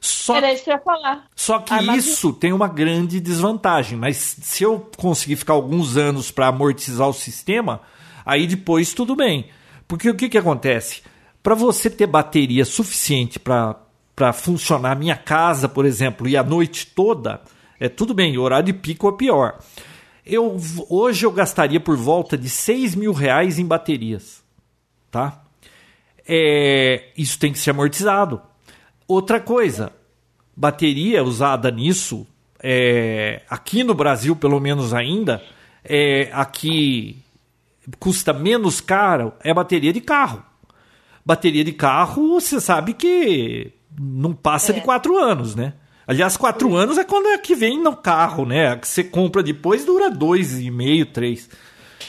Só, Era isso que eu ia falar. Só que isso tem uma grande desvantagem. Mas se eu conseguir ficar alguns anos para amortizar o sistema, aí depois tudo bem. Porque o que, que acontece? Para você ter bateria suficiente para funcionar a minha casa, por exemplo, e a noite toda, é tudo bem, horário de pico é pior. Eu, hoje eu gastaria por volta de 6 mil reais em baterias. Tá? É, isso tem que ser amortizado. Outra coisa, bateria usada nisso, é, aqui no Brasil, pelo menos ainda, é, aqui custa menos caro, é bateria de carro. Bateria de carro, você sabe que não passa é. de quatro anos, né? Aliás, quatro anos é quando é que vem no carro, né? A que você compra depois dura dois e meio, três.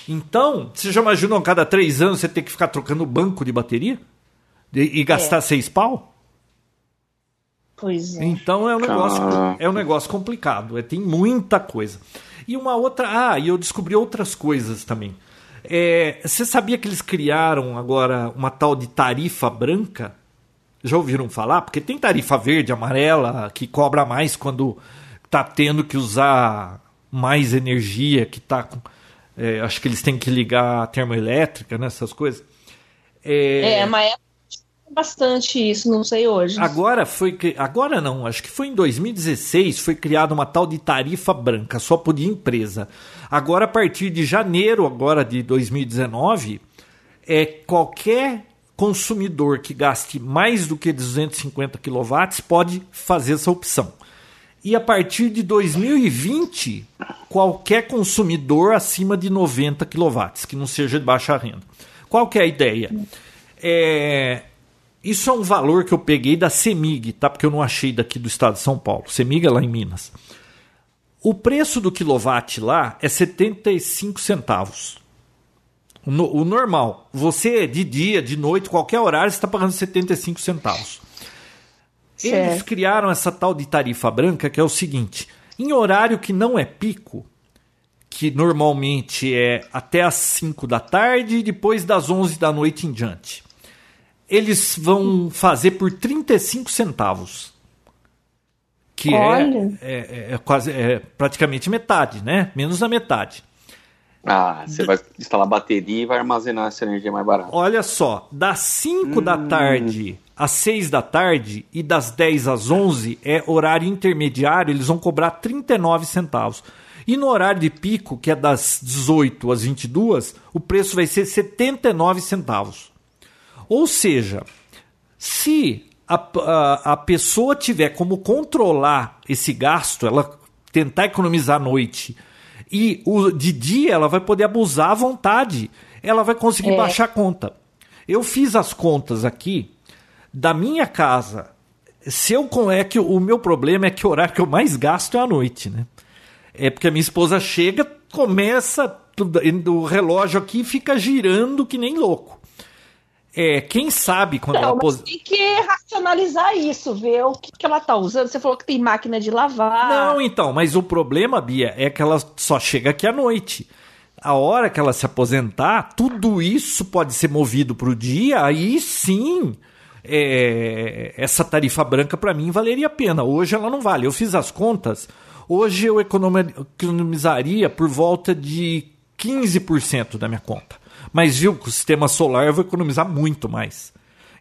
Então, você já imaginou cada três anos você ter que ficar trocando banco de bateria? E, e gastar é. seis pau? Pois é. Então é um negócio, é um negócio complicado. É, tem muita coisa. E uma outra. Ah, e eu descobri outras coisas também. É, você sabia que eles criaram agora uma tal de tarifa branca? Já ouviram falar? Porque tem tarifa verde, amarela, que cobra mais quando está tendo que usar mais energia, que tá é, acho que eles têm que ligar a termoelétrica, né, essas coisas. É, é mas bastante isso, não sei hoje. Agora foi agora não, acho que foi em 2016 foi criada uma tal de tarifa branca só por empresa. Agora a partir de janeiro agora de 2019 é qualquer consumidor que gaste mais do que 250 kW pode fazer essa opção. E a partir de 2020, qualquer consumidor acima de 90 kW, que não seja de baixa renda. Qual que é a ideia? É, isso é um valor que eu peguei da CEMIG, tá? Porque eu não achei daqui do estado de São Paulo. CEMIG é lá em Minas. O preço do quilowatt lá é 75 centavos. O, no, o normal. Você, de dia, de noite, qualquer horário, está pagando 75 centavos. Certo. Eles criaram essa tal de tarifa branca que é o seguinte: em horário que não é pico, que normalmente é até as 5 da tarde e depois das 11 da noite em diante eles vão fazer por 35 centavos. Que é, é, é, é, quase é praticamente metade, né? Menos da metade. Ah, você vai instalar bateria e vai armazenar essa energia mais barata. Olha só, das 5 hum. da tarde às 6 da tarde e das 10 às 11 é horário intermediário, eles vão cobrar 39 centavos. E no horário de pico, que é das 18 às 22, o preço vai ser 79 centavos. Ou seja, se a, a, a pessoa tiver como controlar esse gasto, ela tentar economizar à noite e o, de dia ela vai poder abusar à vontade, ela vai conseguir é. baixar a conta. Eu fiz as contas aqui da minha casa. Se eu é que o meu problema é que o horário que eu mais gasto é à noite, né? É porque a minha esposa chega, começa o relógio aqui fica girando que nem louco. É, quem sabe quando não, ela pos... tem que racionalizar isso, ver o que, que ela tá usando. Você falou que tem máquina de lavar. Não, então, mas o problema, Bia, é que ela só chega aqui à noite. A hora que ela se aposentar, tudo isso pode ser movido para o dia, aí sim. É, essa tarifa branca para mim valeria a pena. Hoje ela não vale. Eu fiz as contas. Hoje eu economizaria por volta de 15% da minha conta. Mas viu, com o sistema solar eu vou economizar muito mais.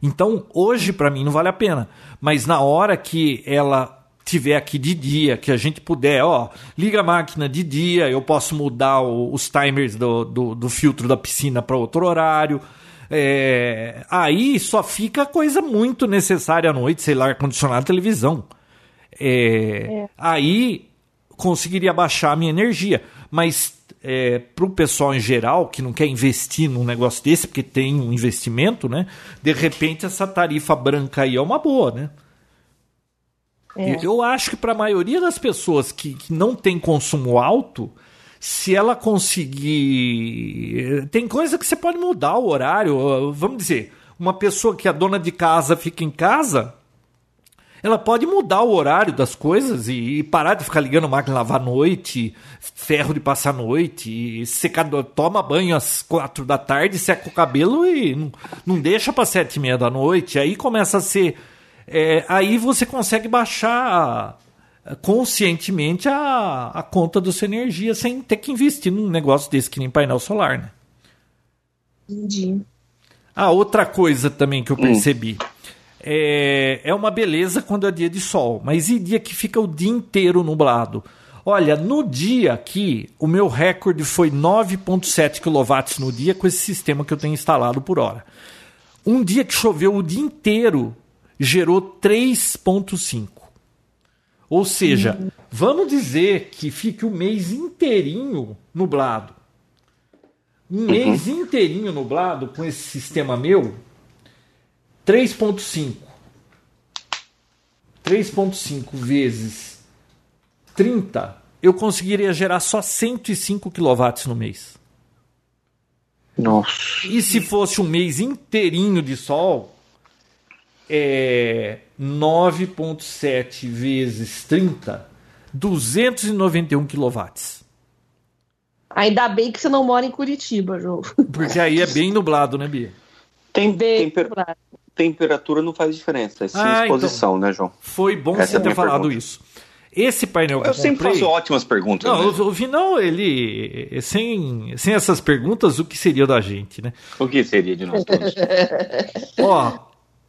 Então, hoje para mim não vale a pena. Mas na hora que ela tiver aqui de dia, que a gente puder, ó, liga a máquina de dia, eu posso mudar o, os timers do, do, do, filtro da piscina para outro horário. É, aí só fica coisa muito necessária à noite, sei lá, ar-condicionado, televisão. É, é. Aí conseguiria baixar a minha energia. Mas é, para o pessoal em geral que não quer investir num negócio desse, porque tem um investimento, né? De repente essa tarifa branca aí é uma boa, né? É. Eu acho que para a maioria das pessoas que, que não tem consumo alto, se ela conseguir. Tem coisa que você pode mudar o horário. Vamos dizer, uma pessoa que é dona de casa fica em casa, ela pode mudar o horário das coisas e, e parar de ficar ligando máquina lavar à noite, ferro de passar à noite, secador, toma banho às quatro da tarde, seca o cabelo e não, não deixa para sete e meia da noite. Aí começa a ser. É, aí você consegue baixar conscientemente a, a conta da sua energia sem ter que investir num negócio desse que nem painel solar, né? Entendi. Ah, outra coisa também que eu percebi. Hum é, é uma beleza quando é dia de sol, mas e dia que fica o dia inteiro nublado? Olha, no dia aqui, o meu recorde foi 9,7 kW no dia com esse sistema que eu tenho instalado por hora. Um dia que choveu o dia inteiro, gerou 3,5. Ou seja, uhum. vamos dizer que fique o mês inteirinho nublado. Um uhum. mês inteirinho nublado com esse sistema meu, 3.5. 3.5 vezes 30, eu conseguiria gerar só 105 kW no mês. Nossa. E se fosse um mês inteirinho de sol, é 9.7 vezes 30, 291 kW. Ainda bem que você não mora em Curitiba, João. Porque aí é bem nublado, né, Bia? Tem, bem temper... nublado temperatura não faz diferença, é sim ah, exposição, então, né, João? Foi bom Essa você é ter falado pergunta. isso. Esse painel que eu, eu sempre comprei... faço ótimas perguntas. Não, né? o Vinão, ele. Sem, sem essas perguntas, o que seria da gente, né? O que seria de nós todos? Ó,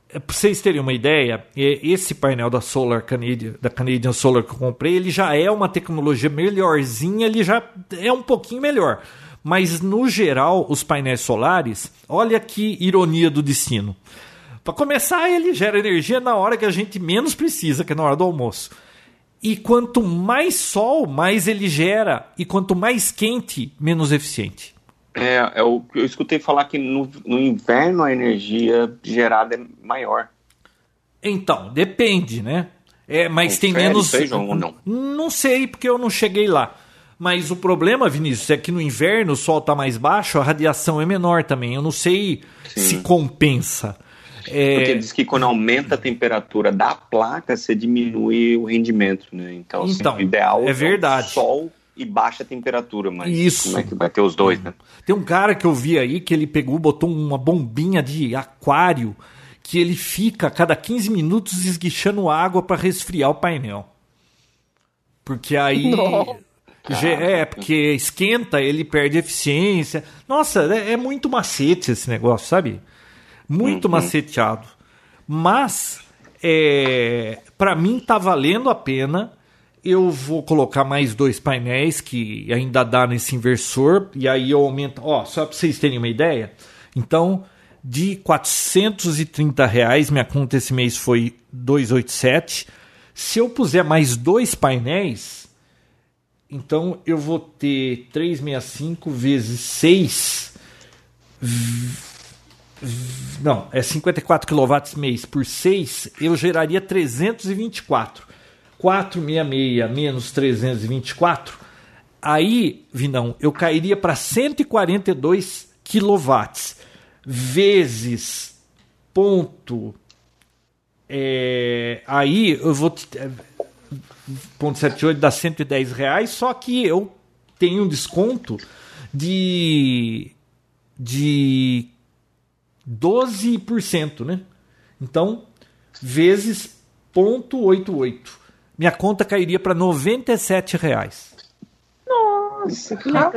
para vocês terem uma ideia, esse painel da Solar Canadian, da Canadian Solar que eu comprei, ele já é uma tecnologia melhorzinha, ele já é um pouquinho melhor. Mas no geral, os painéis solares, olha que ironia do destino. Para começar, ele gera energia na hora que a gente menos precisa, que é na hora do almoço. E quanto mais sol, mais ele gera. E quanto mais quente, menos eficiente. É, eu, eu escutei falar que no, no inverno a energia gerada é maior. Então, depende, né? É, mas tem menos. Seja ou não? Não sei, porque eu não cheguei lá. Mas o problema, Vinícius, é que no inverno o sol está mais baixo, a radiação é menor também. Eu não sei Sim. se compensa. É... Porque diz que quando aumenta a temperatura da placa, você diminui o rendimento, né? Então, assim, então o ideal é verdade. É sol e baixa temperatura, mas Isso. como é que vai ter os dois, né? Tem um cara que eu vi aí que ele pegou, botou uma bombinha de aquário que ele fica a cada 15 minutos esguichando água para resfriar o painel. Porque aí é, porque esquenta, ele perde eficiência. Nossa, é, é muito macete esse negócio, sabe? Muito uhum. maceteado. Mas, é, para mim, tá valendo a pena. Eu vou colocar mais dois painéis que ainda dá nesse inversor. E aí eu aumento. Ó, só para vocês terem uma ideia. Então, de 430 reais, minha conta esse mês foi 287. Se eu puser mais dois painéis, então eu vou ter 365 vezes 6 não, é 54 kW mês por 6, eu geraria 324. 466 menos 324, aí, Vinão, eu cairia para 142 kW vezes ponto é, aí eu vou é, ponto 78 dá 110 reais, só que eu tenho um desconto de de 12%, né? Então, vezes 0,88. Minha conta cairia para 97 reais. Nossa, que legal.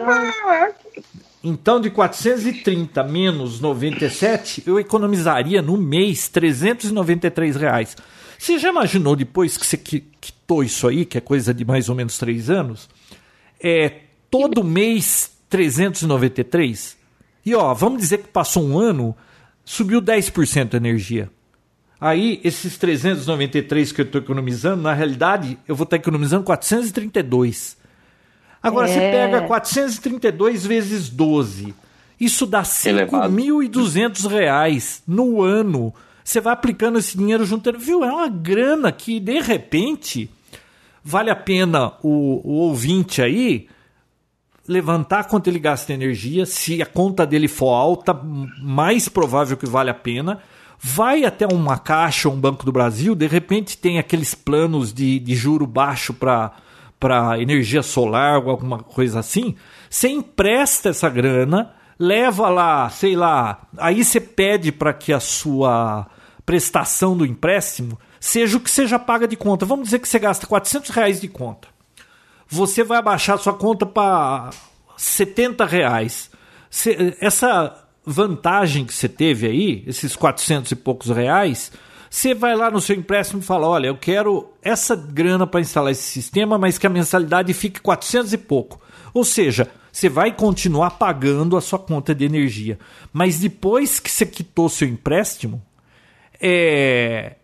Então, de 430 menos 97, eu economizaria no mês 393 reais. Você já imaginou depois que você quitou isso aí, que é coisa de mais ou menos três anos? É todo mês 393? E ó, vamos dizer que passou um ano, subiu 10% a energia. Aí, esses 393 que eu estou economizando, na realidade, eu vou estar tá economizando 432. Agora, é. você pega 432 vezes 12. Isso dá 5.200 reais no ano. Você vai aplicando esse dinheiro junto. Viu? É uma grana que, de repente, vale a pena o, o ouvinte aí levantar quanto ele gasta energia. Se a conta dele for alta, mais provável que vale a pena. vai até uma caixa, um Banco do Brasil, de repente tem aqueles planos de, de juro baixo para para energia solar ou alguma coisa assim, você empresta essa grana, leva lá, sei lá, aí você pede para que a sua prestação do empréstimo seja o que já paga de conta. Vamos dizer que você gasta 400 reais de conta. Você vai abaixar sua conta para 70 reais. essa vantagem que você teve aí, esses 400 e poucos reais, você vai lá no seu empréstimo e fala: olha, eu quero essa grana para instalar esse sistema, mas que a mensalidade fique 400 e pouco. Ou seja, você vai continuar pagando a sua conta de energia. Mas depois que você quitou seu empréstimo, é...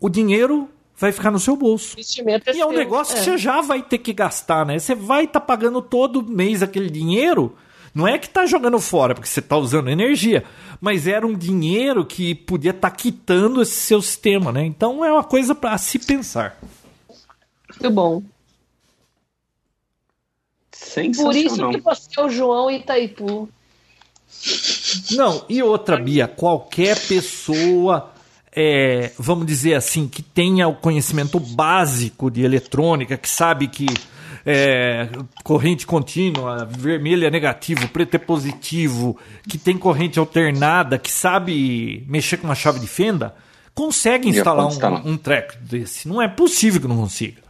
o dinheiro vai ficar no seu bolso. É e é um negócio é. que você já vai ter que gastar, né? Você vai estar tá pagando todo mês aquele dinheiro não é que está jogando fora porque você está usando energia, mas era um dinheiro que podia estar tá quitando esse seu sistema, né? Então é uma coisa para se pensar. Muito bom. Por isso que você é o João Itaipu. Não, e outra, Bia, qualquer pessoa, é, vamos dizer assim, que tenha o conhecimento básico de eletrônica, que sabe que é, corrente contínua, vermelho é negativo, preto é positivo, que tem corrente alternada, que sabe mexer com uma chave de fenda, consegue instalar um, um treco desse. Não é possível que não consiga.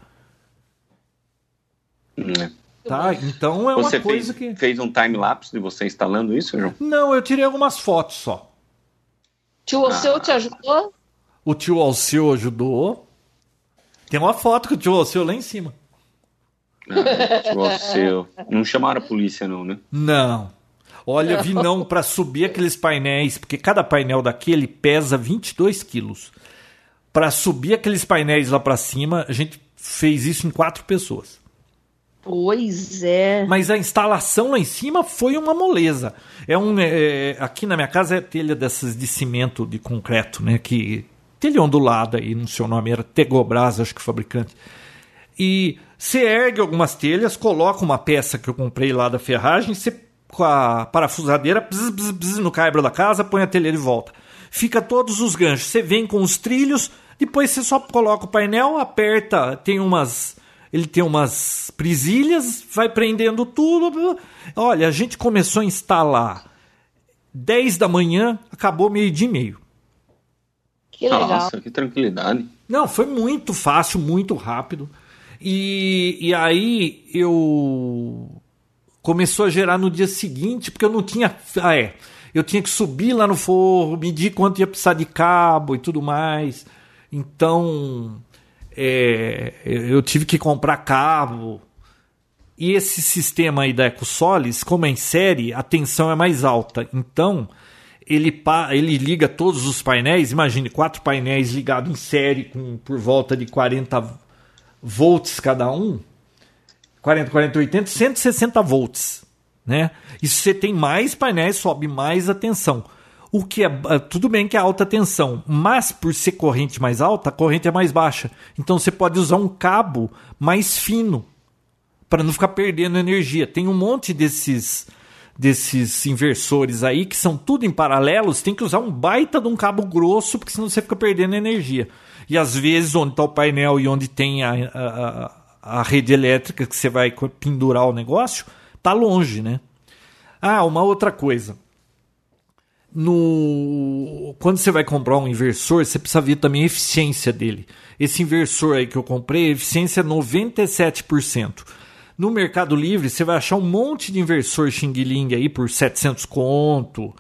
É. Tá, então é você uma coisa fez, que. fez um time-lapse de você instalando isso, João? Não, eu tirei algumas fotos só. Tio Alceu ah. te ajudou? O tio Alceu ajudou. Tem uma foto com o tio Alceu lá em cima. Ah, seu. Não chamaram a polícia, não, né? Não. Olha, vi não para subir aqueles painéis, porque cada painel daquele pesa 22 quilos. Para subir aqueles painéis lá para cima, a gente fez isso em quatro pessoas. Pois é. Mas a instalação lá em cima foi uma moleza. É um, é, aqui na minha casa é telha dessas de cimento de concreto, né? Que telha ondulada aí, no seu nome era Tegobras, acho que o fabricante. E você ergue algumas telhas, coloca uma peça que eu comprei lá da ferragem, você com a parafusadeira bzz, bzz, bzz, no caibro da casa, põe a telha de volta. Fica todos os ganchos. Você vem com os trilhos, depois você só coloca o painel, aperta, tem umas ele tem umas presilhas, vai prendendo tudo. Olha, a gente começou a instalar 10 da manhã, acabou meio-dia e meio. Que legal. Nossa, que tranquilidade. Não, foi muito fácil, muito rápido. E, e aí eu começou a gerar no dia seguinte, porque eu não tinha. Ah, é. Eu tinha que subir lá no forro, medir quanto ia precisar de cabo e tudo mais. Então é, eu tive que comprar cabo. E esse sistema aí da EcoSolis, como é em série, a tensão é mais alta. Então, ele, ele liga todos os painéis. Imagine, quatro painéis ligados em série com por volta de 40 volts cada um, 40, 40, 80, 160 volts. Né? E se você tem mais painéis, sobe mais a tensão. O que é ah, tudo bem que é alta tensão, mas por ser corrente mais alta, a corrente é mais baixa. Então você pode usar um cabo mais fino para não ficar perdendo energia. Tem um monte desses desses inversores aí que são tudo em paralelo, você tem que usar um baita de um cabo grosso, porque senão você fica perdendo energia. E às vezes, onde está o painel e onde tem a, a, a rede elétrica que você vai pendurar o negócio, tá longe, né? Ah, uma outra coisa. No... Quando você vai comprar um inversor, você precisa ver também a eficiência dele. Esse inversor aí que eu comprei, a eficiência é 97%. No Mercado Livre, você vai achar um monte de inversor Xing Ling aí por 700 conto,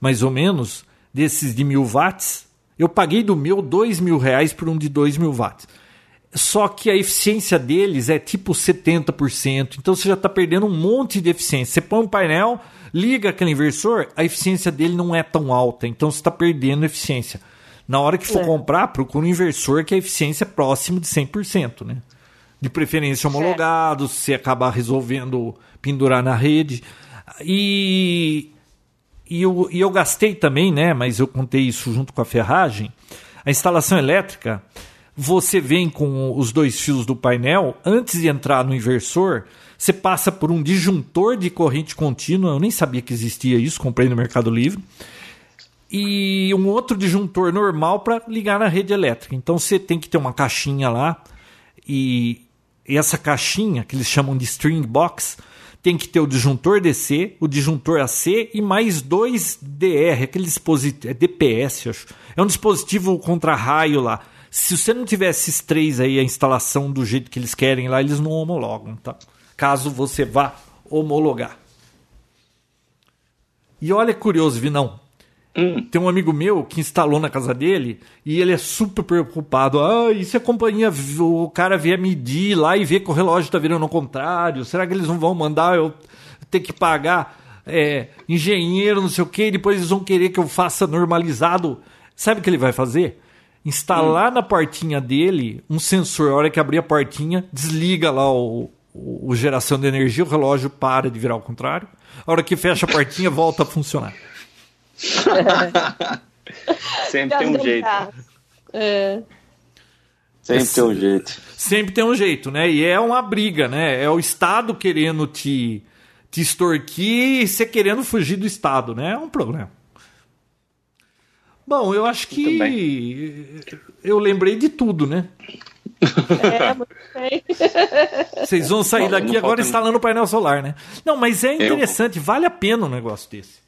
mais ou menos, desses de mil watts. Eu paguei do meu dois mil reais por um de dois mil watts. Só que a eficiência deles é tipo 70%. Então você já está perdendo um monte de eficiência. Você põe um painel, liga aquele inversor, a eficiência dele não é tão alta. Então você está perdendo eficiência. Na hora que for é. comprar, procura um inversor que a eficiência é próxima de 100%. Né? De preferência homologado, se você acabar resolvendo pendurar na rede. E e eu, e eu gastei também, né? Mas eu contei isso junto com a ferragem. A instalação elétrica, você vem com os dois fios do painel, antes de entrar no inversor, você passa por um disjuntor de corrente contínua. Eu nem sabia que existia isso, comprei no Mercado Livre. e um outro disjuntor normal para ligar na rede elétrica. Então você tem que ter uma caixinha lá e, essa caixinha que eles chamam de string box tem que ter o disjuntor DC, o disjuntor AC e mais dois DR, aquele dispositivo, é DPS, acho. É um dispositivo contra raio lá. Se você não tiver esses três aí, a instalação do jeito que eles querem lá, eles não homologam, tá? Caso você vá homologar. E olha curioso, Vinão. Hum. Tem um amigo meu que instalou na casa dele e ele é super preocupado. Ah, e se a companhia, o cara vier medir lá e ver que o relógio está virando ao contrário? Será que eles não vão mandar eu ter que pagar é, engenheiro, não sei o quê, e depois eles vão querer que eu faça normalizado? Sabe o que ele vai fazer? Instalar hum. na portinha dele um sensor. A hora que abrir a portinha, desliga lá o, o, o geração de energia, o relógio para de virar ao contrário. A hora que fecha a portinha, volta a funcionar. Sempre tem um jeito. É. Sempre tem um jeito. Sempre tem um jeito, né? E é uma briga, né? É o Estado querendo te, te extorquir e você querendo fugir do Estado, né? É um problema. Bom, eu acho que eu lembrei de tudo, né? É, muito bem. Vocês vão sair daqui agora instalando o painel solar, né? Não, mas é interessante, vale a pena um negócio desse.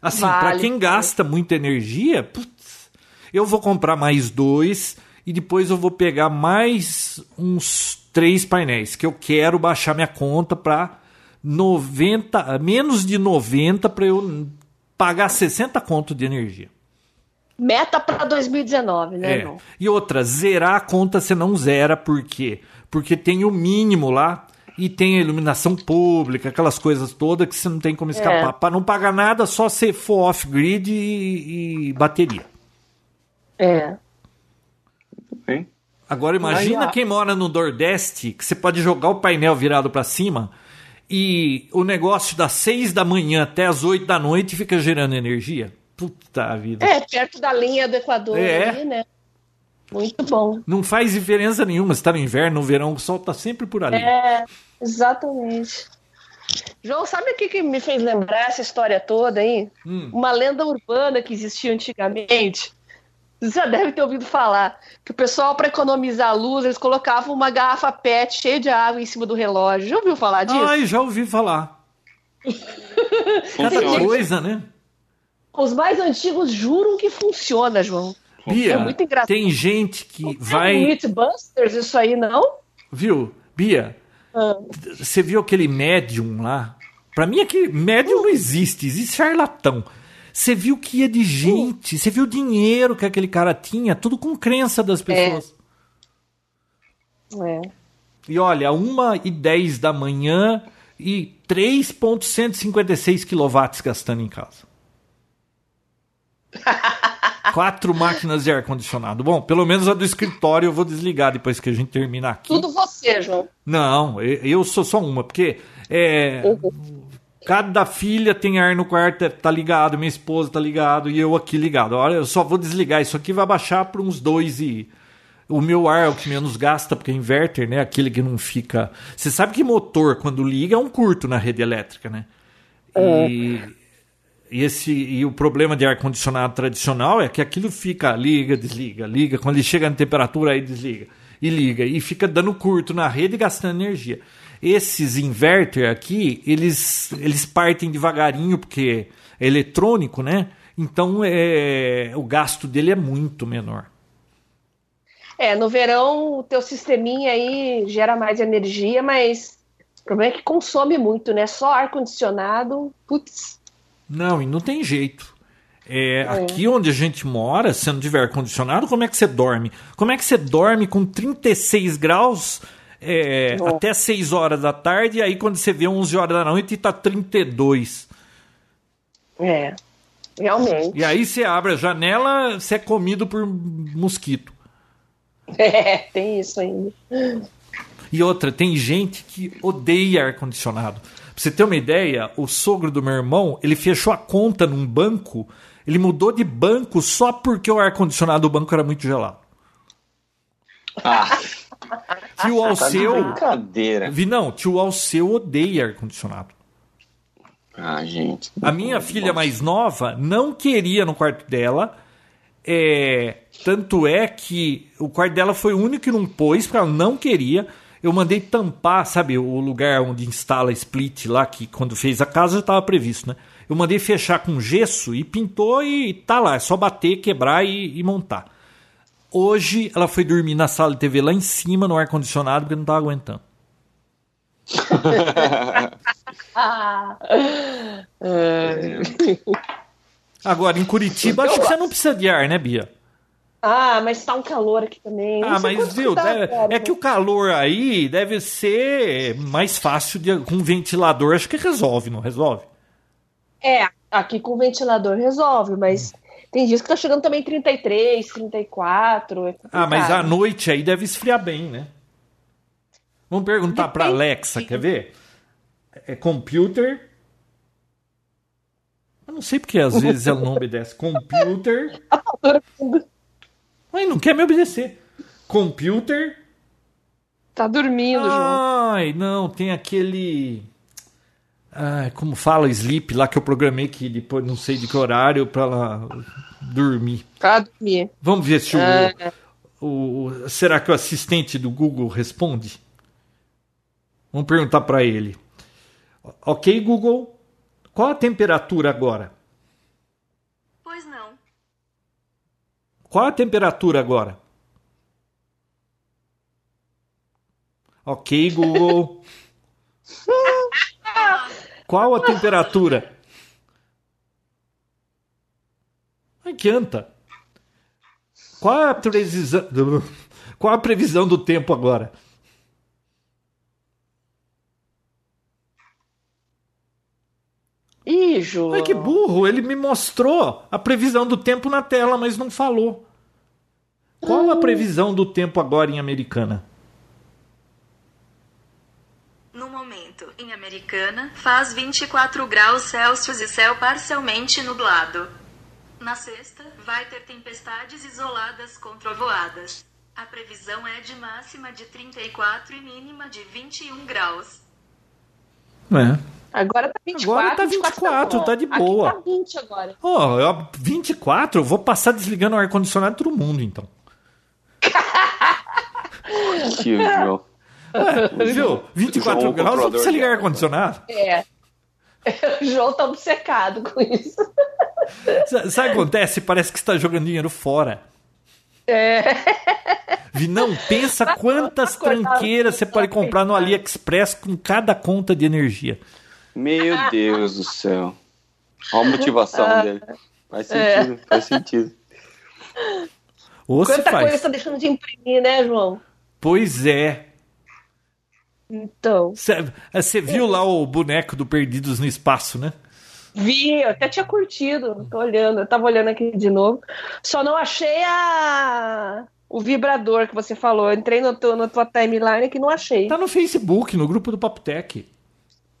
Assim, vale. para quem gasta muita energia, putz, eu vou comprar mais dois e depois eu vou pegar mais uns três painéis que eu quero baixar minha conta para 90, menos de 90 para eu pagar 60 conto de energia. Meta para 2019, né, é. E outra, zerar a conta você não zera, por quê? Porque tem o mínimo lá e tem a iluminação pública, aquelas coisas todas que você não tem como escapar. É. Para não pagar nada, só se for off-grid e, e, bateria. É. Bem. Agora imagina quem mora no Nordeste, que você pode jogar o painel virado para cima e o negócio das 6 da manhã até as 8 da noite fica gerando energia. Puta vida. É, perto da linha do Equador é. ali, né? Muito bom. Não faz diferença nenhuma se tá no inverno, no verão, o sol tá sempre por ali. É, exatamente. João, sabe o que, que me fez lembrar essa história toda aí? Hum. Uma lenda urbana que existia antigamente. Você já deve ter ouvido falar que o pessoal, para economizar a luz, eles colocavam uma garrafa PET cheia de água em cima do relógio. Já ouviu falar disso? Ai, já ouvi falar. Cada coisa, né? Os mais antigos juram que funciona, João. Bia, é muito engraçado. tem gente que não vai. Mythbusters isso aí, não? Viu? Bia, ah. você viu aquele médium lá? Pra mim, aquele médium não existe, existe charlatão. Você viu que ia de gente, você viu o dinheiro que aquele cara tinha, tudo com crença das é. pessoas. É. é. E olha, 1 e 10 da manhã e 3,156 kW gastando em casa. Quatro máquinas de ar-condicionado. Bom, pelo menos a do escritório eu vou desligar depois que a gente terminar aqui. Tudo você, João. Não, eu sou só uma, porque é, uhum. cada filha tem ar no quarto, tá ligado, minha esposa tá ligado e eu aqui ligado. Olha, eu só vou desligar isso aqui, vai baixar para uns dois e o meu ar é o que menos gasta, porque é inverter, né? Aquele que não fica. Você sabe que motor, quando liga, é um curto na rede elétrica, né? E, é. E, esse, e o problema de ar-condicionado tradicional é que aquilo fica liga, desliga, liga. Quando ele chega na temperatura, aí desliga e liga. E fica dando curto na rede e gastando energia. Esses inverter aqui, eles, eles partem devagarinho, porque é eletrônico, né? Então é, o gasto dele é muito menor. É, no verão o teu sisteminha aí gera mais energia, mas o problema é que consome muito, né? Só ar-condicionado, putz, não, e não tem jeito. É, é. Aqui onde a gente mora, se não tiver ar-condicionado, como é que você dorme? Como é que você dorme com 36 graus é, até 6 horas da tarde, e aí quando você vê 11 horas da noite está 32? É, realmente. E aí você abre a janela, você é comido por mosquito. É, tem isso ainda. E outra, tem gente que odeia ar-condicionado. Pra você ter uma ideia, o sogro do meu irmão, ele fechou a conta num banco, ele mudou de banco só porque o ar-condicionado do banco era muito gelado. Ah. Tio tá Alceu. Brincadeira. Vi, não, tio Alceu odeia ar-condicionado. Ah, gente. A minha filha mais nova não queria no quarto dela. É, tanto é que o quarto dela foi o único que não pôs, porque ela não queria. Eu mandei tampar, sabe, o lugar onde instala split lá, que quando fez a casa já estava previsto, né? Eu mandei fechar com gesso e pintou e tá lá. É só bater, quebrar e, e montar. Hoje ela foi dormir na sala de TV lá em cima, no ar-condicionado, porque não estava aguentando. Agora, em Curitiba, acho que você não precisa de ar, né, Bia? Ah, mas tá um calor aqui também. Ah, mas viu, tá deve, é que o calor aí deve ser mais fácil de, com ventilador, acho que resolve, não resolve? É, aqui com ventilador resolve, mas tem dias que tá chegando também 33, 34. É ah, mas à noite aí deve esfriar bem, né? Vamos perguntar para Alexa, quer ver? É computer. Eu não sei porque às vezes ela não obedece. Computer. Ai, não quer me obedecer. Computer. Tá dormindo, João. Ai, não, tem aquele. Ai, como fala sleep lá que eu programei que depois não sei de que horário para ela dormir. Pra dormir. Vamos ver se o, é. o, o, será que o assistente do Google responde? Vamos perguntar para ele. Ok, Google, qual a temperatura agora? Pois não. Qual a temperatura agora? Ok, Google. Qual a temperatura? Adianta. Qual a previsão? Qual a previsão do tempo agora? João. Ai, que burro, ele me mostrou a previsão do tempo na tela, mas não falou. Qual a previsão do tempo agora em Americana? No momento, em Americana, faz 24 graus Celsius e céu parcialmente nublado. Na sexta, vai ter tempestades isoladas com trovoadas. A previsão é de máxima de 34 e mínima de 21 graus. É. Agora tá 24. Agora tá 24, 24 tá, tá, de boa. Aqui tá 20 agora. Ó, oh, 24, eu vou passar desligando o ar-condicionado todo mundo, então. que viu? É, viu? 24 graus, não precisa ligar ar-condicionado. É. O João tá obcecado com isso. Sabe o que acontece? Parece que está jogando dinheiro fora. É. Não pensa quantas tranqueiras você pode comprar no AliExpress com cada conta de energia. Meu Deus do céu. Olha a motivação ah, dele. Faz sentido, é. faz sentido. Ou Quanta faz. coisa está deixando de imprimir, né, João? Pois é. Então. Você viu lá o boneco do Perdidos no Espaço, né? Vi, eu até tinha curtido. Tô olhando, eu tava olhando aqui de novo. Só não achei a o vibrador que você falou. Eu entrei no, teu, na tua timeline que não achei. Tá no Facebook, no grupo do Papotec.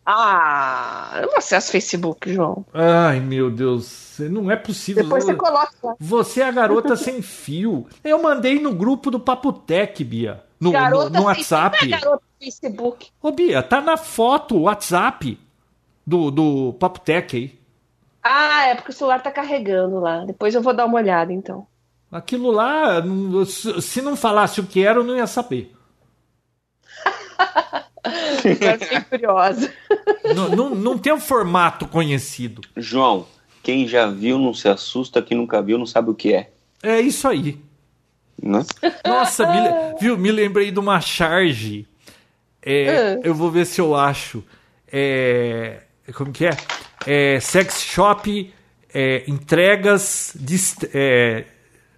Ah, eu não acesso Facebook, João. Ai, meu Deus. Não é possível. Depois você coloca. Você é a garota sem fio. Eu mandei no grupo do Papotec, Bia. No, garota no, no WhatsApp. Não é garota Facebook. Ô, Bia, tá na foto, WhatsApp do, do Papotec aí. Ah, é porque o celular tá carregando lá. Depois eu vou dar uma olhada, então. Aquilo lá, se não falasse o que era, eu não ia saber. fiquei curiosa. Não, não, não tem um formato conhecido. João, quem já viu não se assusta, quem nunca viu não sabe o que é. É isso aí. Né? Nossa, me, viu, me lembrei de uma charge. É, uh. Eu vou ver se eu acho. É, como que é? é sex shop, é, entregas, dist, é,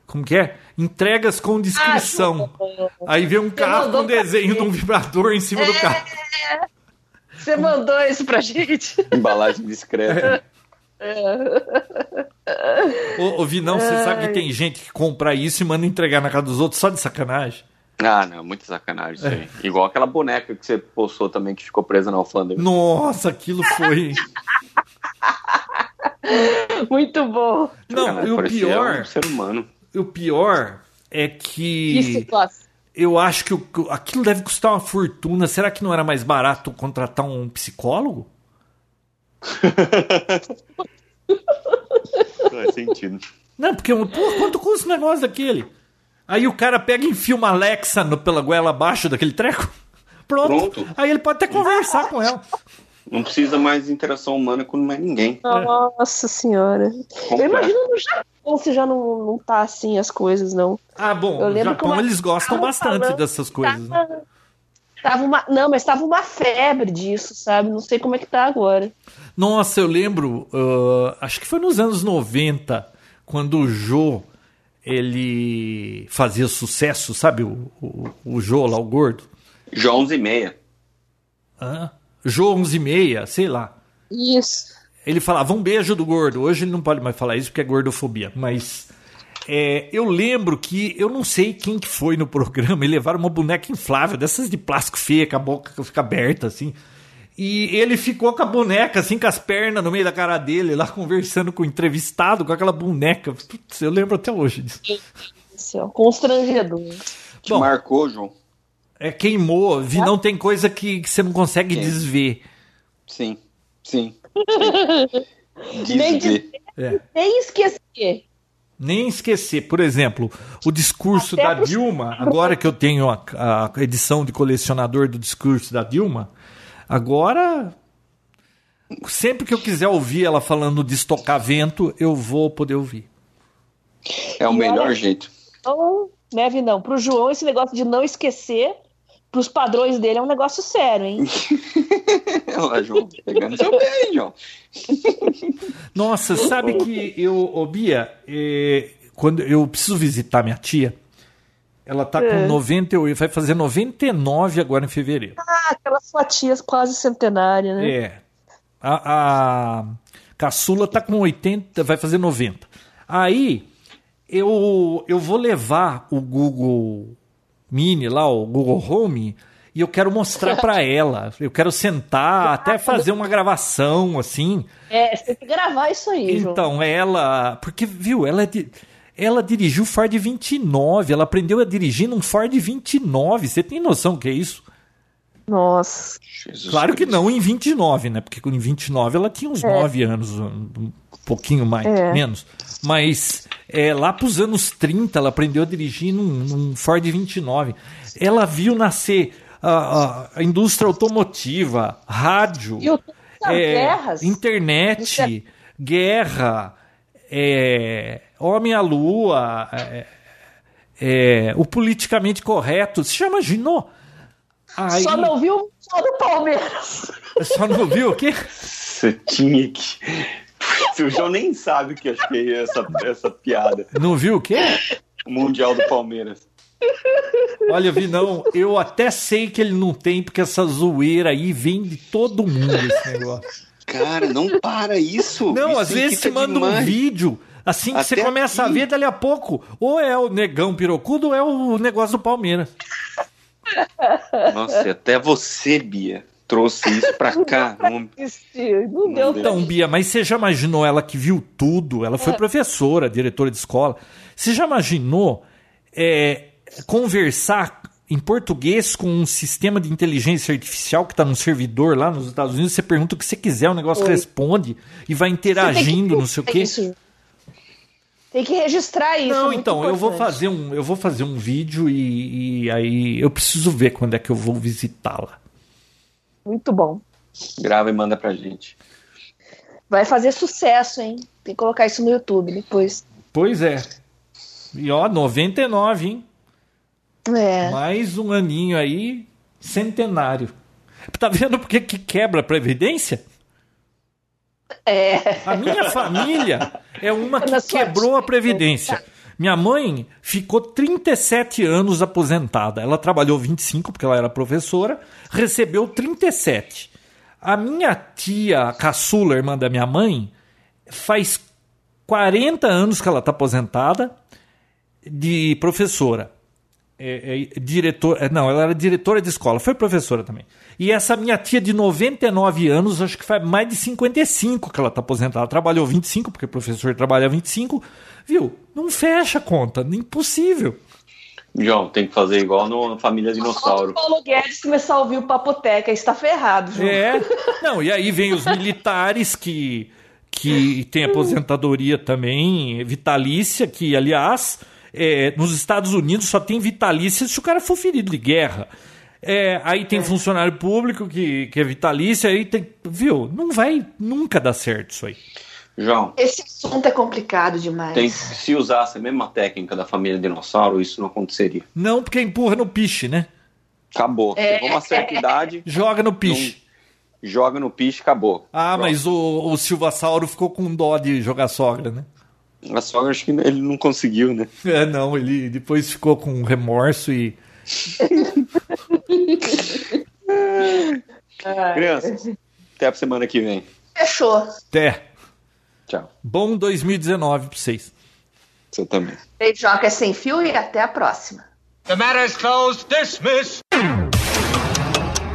como que é? Entregas com descrição. Ah, Aí vê um carro com desenho de um vibrador em cima é, do carro. Você mandou isso pra gente. Embalagem discreta. É. Ô, ô Vinão, você sabe que tem gente que compra isso e manda entregar na casa dos outros só de sacanagem? Ah, não, muita sacanagem isso aí. É. Igual aquela boneca que você postou também que ficou presa na alfândega. Nossa, aquilo foi. Muito bom. Não, e o pior. Um ser humano. O pior é que. eu acho que aquilo deve custar uma fortuna. Será que não era mais barato contratar um psicólogo? Faz sentido. Não, porque, pô, quanto custa o negócio daquele? Aí o cara pega e enfia uma Alexa no, pela goela abaixo daquele treco. Pronto. Pronto. Aí ele pode até conversar com ela. Não precisa mais de interação humana com mais ninguém. Nossa senhora. Eu imagino no Japão se já não, não tá assim as coisas, não. Ah, bom, Eu no lembro Japão uma- eles gostam tava bastante falando- dessas coisas. né? Tava, tava uma, não, mas tava uma febre disso, sabe? Não sei como é que tá agora. Nossa, eu lembro, ah, acho que foi nos anos 90, quando o Jô, ele fazia sucesso, sabe? O, o, o Jô lá, o gordo. Já 11 e meia. Hã? Jô 11 e meia, sei lá. Isso. Ele falava um beijo do gordo. Hoje ele não pode mais falar isso porque é gordofobia. Mas é, eu lembro que eu não sei quem que foi no programa e levaram uma boneca inflável, dessas de plástico feia, com a boca fica aberta assim. E ele ficou com a boneca, assim, com as pernas no meio da cara dele, lá conversando com o entrevistado, com aquela boneca. Putz, eu lembro até hoje disso. Isso é um constrangedor. Te Bom. marcou, João? É queimou, vi, não tem coisa que, que você não consegue Sim. desver. Sim. Sim. Nem Desver. É. Nem esquecer. Nem esquecer, por exemplo, o discurso Até da Dilma, agora que eu tenho a, a edição de colecionador do discurso da Dilma, agora, sempre que eu quiser ouvir ela falando de estocar vento, eu vou poder ouvir. É o E melhor olha- jeito. Então, né, Vinão? Pro João, esse negócio de não esquecer, pros padrões dele, é um negócio sério, hein? Olha lá, João. Pegando seu pé, hein, João. Nossa, sabe que eu, ô Bia, eh, quando eu preciso visitar minha tia, ela tá com É. 98, vai fazer 99 agora em fevereiro. Ah, aquelas fatias quase centenárias, né? É. A, a caçula tá com 80, vai fazer 90. Aí eu, eu vou levar o Google Mini lá, o Google Home, e eu quero mostrar para ela. Eu quero sentar, até fazer uma gravação assim. É, você tem que gravar isso aí, João. Então, ela. Porque, viu, ela, é di- ela dirigiu Ford 29, ela aprendeu a dirigir num Ford 29. Você tem noção do que é isso? Nossa. Jesus Claro que Cristo. não em 29, né? Porque em 29 ela tinha uns 9 anos, um pouquinho mais, É. menos. Mas é, lá pros anos 30 ela aprendeu a dirigir num, num Ford 29. Ela viu nascer a, a- indústria automotiva, rádio, E o é, guerras. internet, é- guerra, é, homem à lua, é, é, o politicamente correto. Você já imaginou? Aí, Só não viu só do Palmeiras. só não viu o quê? Você tinha que. O João nem sabe o que acho que é essa, essa piada. Não viu o quê? O Mundial do Palmeiras. Olha, Vinão, eu até sei que ele não tem, porque essa zoeira aí vem de todo mundo esse negócio. Cara, não para isso. Não, Isso às vezes você manda um demais. vídeo, assim que você Até começa a aqui. ver dali a pouco, ou é o negão pirocudo ou é o negócio do Palmeiras. Nossa, até você, Bia, trouxe isso pra cá. Não- Assistir. Não deu deu. Então, Bia, mas você já imaginou ela que viu tudo? Ela foi professora, diretora de escola. Você já imaginou é, conversar em português com um sistema de inteligência artificial que está num servidor lá nos Estados Unidos? Você pergunta o que você quiser, o negócio Oi. responde e vai interagindo, que não sei o quê. isso. Tem que registrar isso. é Não, muito então, eu vou fazer um, eu vou fazer um vídeo e, e aí eu preciso ver quando é que eu vou visitá-la. Muito bom. Grava e manda pra gente. Vai fazer sucesso, hein? Tem que colocar isso no YouTube depois. Pois é. E ó, 99, hein? É. Mais um aninho aí, centenário. Tá vendo por que que quebra a Previdência? É. A minha família é uma que quebrou a. Previdência. Minha mãe ficou 37 anos aposentada. Ela trabalhou 25 porque ela era professora, recebeu 37. A minha tia caçula, irmã da minha mãe, faz 40 anos que ela está aposentada de professora. É, é, diretor, é, não, ela era diretora de escola, foi professora também. E essa minha tia de 99 anos, acho que faz mais de 55 que ela está aposentada. Ela trabalhou 25, porque professor trabalha 25. Viu? Não fecha a conta, impossível. João, tem que fazer igual no Família Dinossauro. O Paulo Guedes começar a ouvir o Papoteca, está ferrado, João. É. Não, e aí vem os militares que, que tem aposentadoria também, vitalícia, que, aliás, é, nos Estados Unidos só tem vitalícia se o cara for ferido de guerra. É, aí tem é. funcionário público que, que é vitalícia, aí tem. Viu? Não vai nunca dar certo isso aí. João. Esse assunto é complicado demais. Tem, se usasse a mesma técnica da família dinossauro, isso não aconteceria. Não, porque empurra no piche, né? Acabou. É. Chegou uma certa idade. Joga no piche. Não, joga no piche, acabou. Ah, Pronto. mas o, o Silvassauro ficou com dó de jogar sogra, né? A sogra acho que ele não conseguiu, né? É, não, ele depois ficou com remorso e. Crianças, até a semana que vem. Fechou. Até. Tchau. Bom 2019 pra vocês. Você também. Beijoca é sem fio e até a próxima. The matter is closed. Dismiss.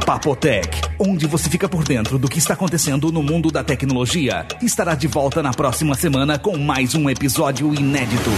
Papotec, onde você fica por dentro do que está acontecendo no mundo da tecnologia, estará de volta na próxima semana com mais um episódio inédito.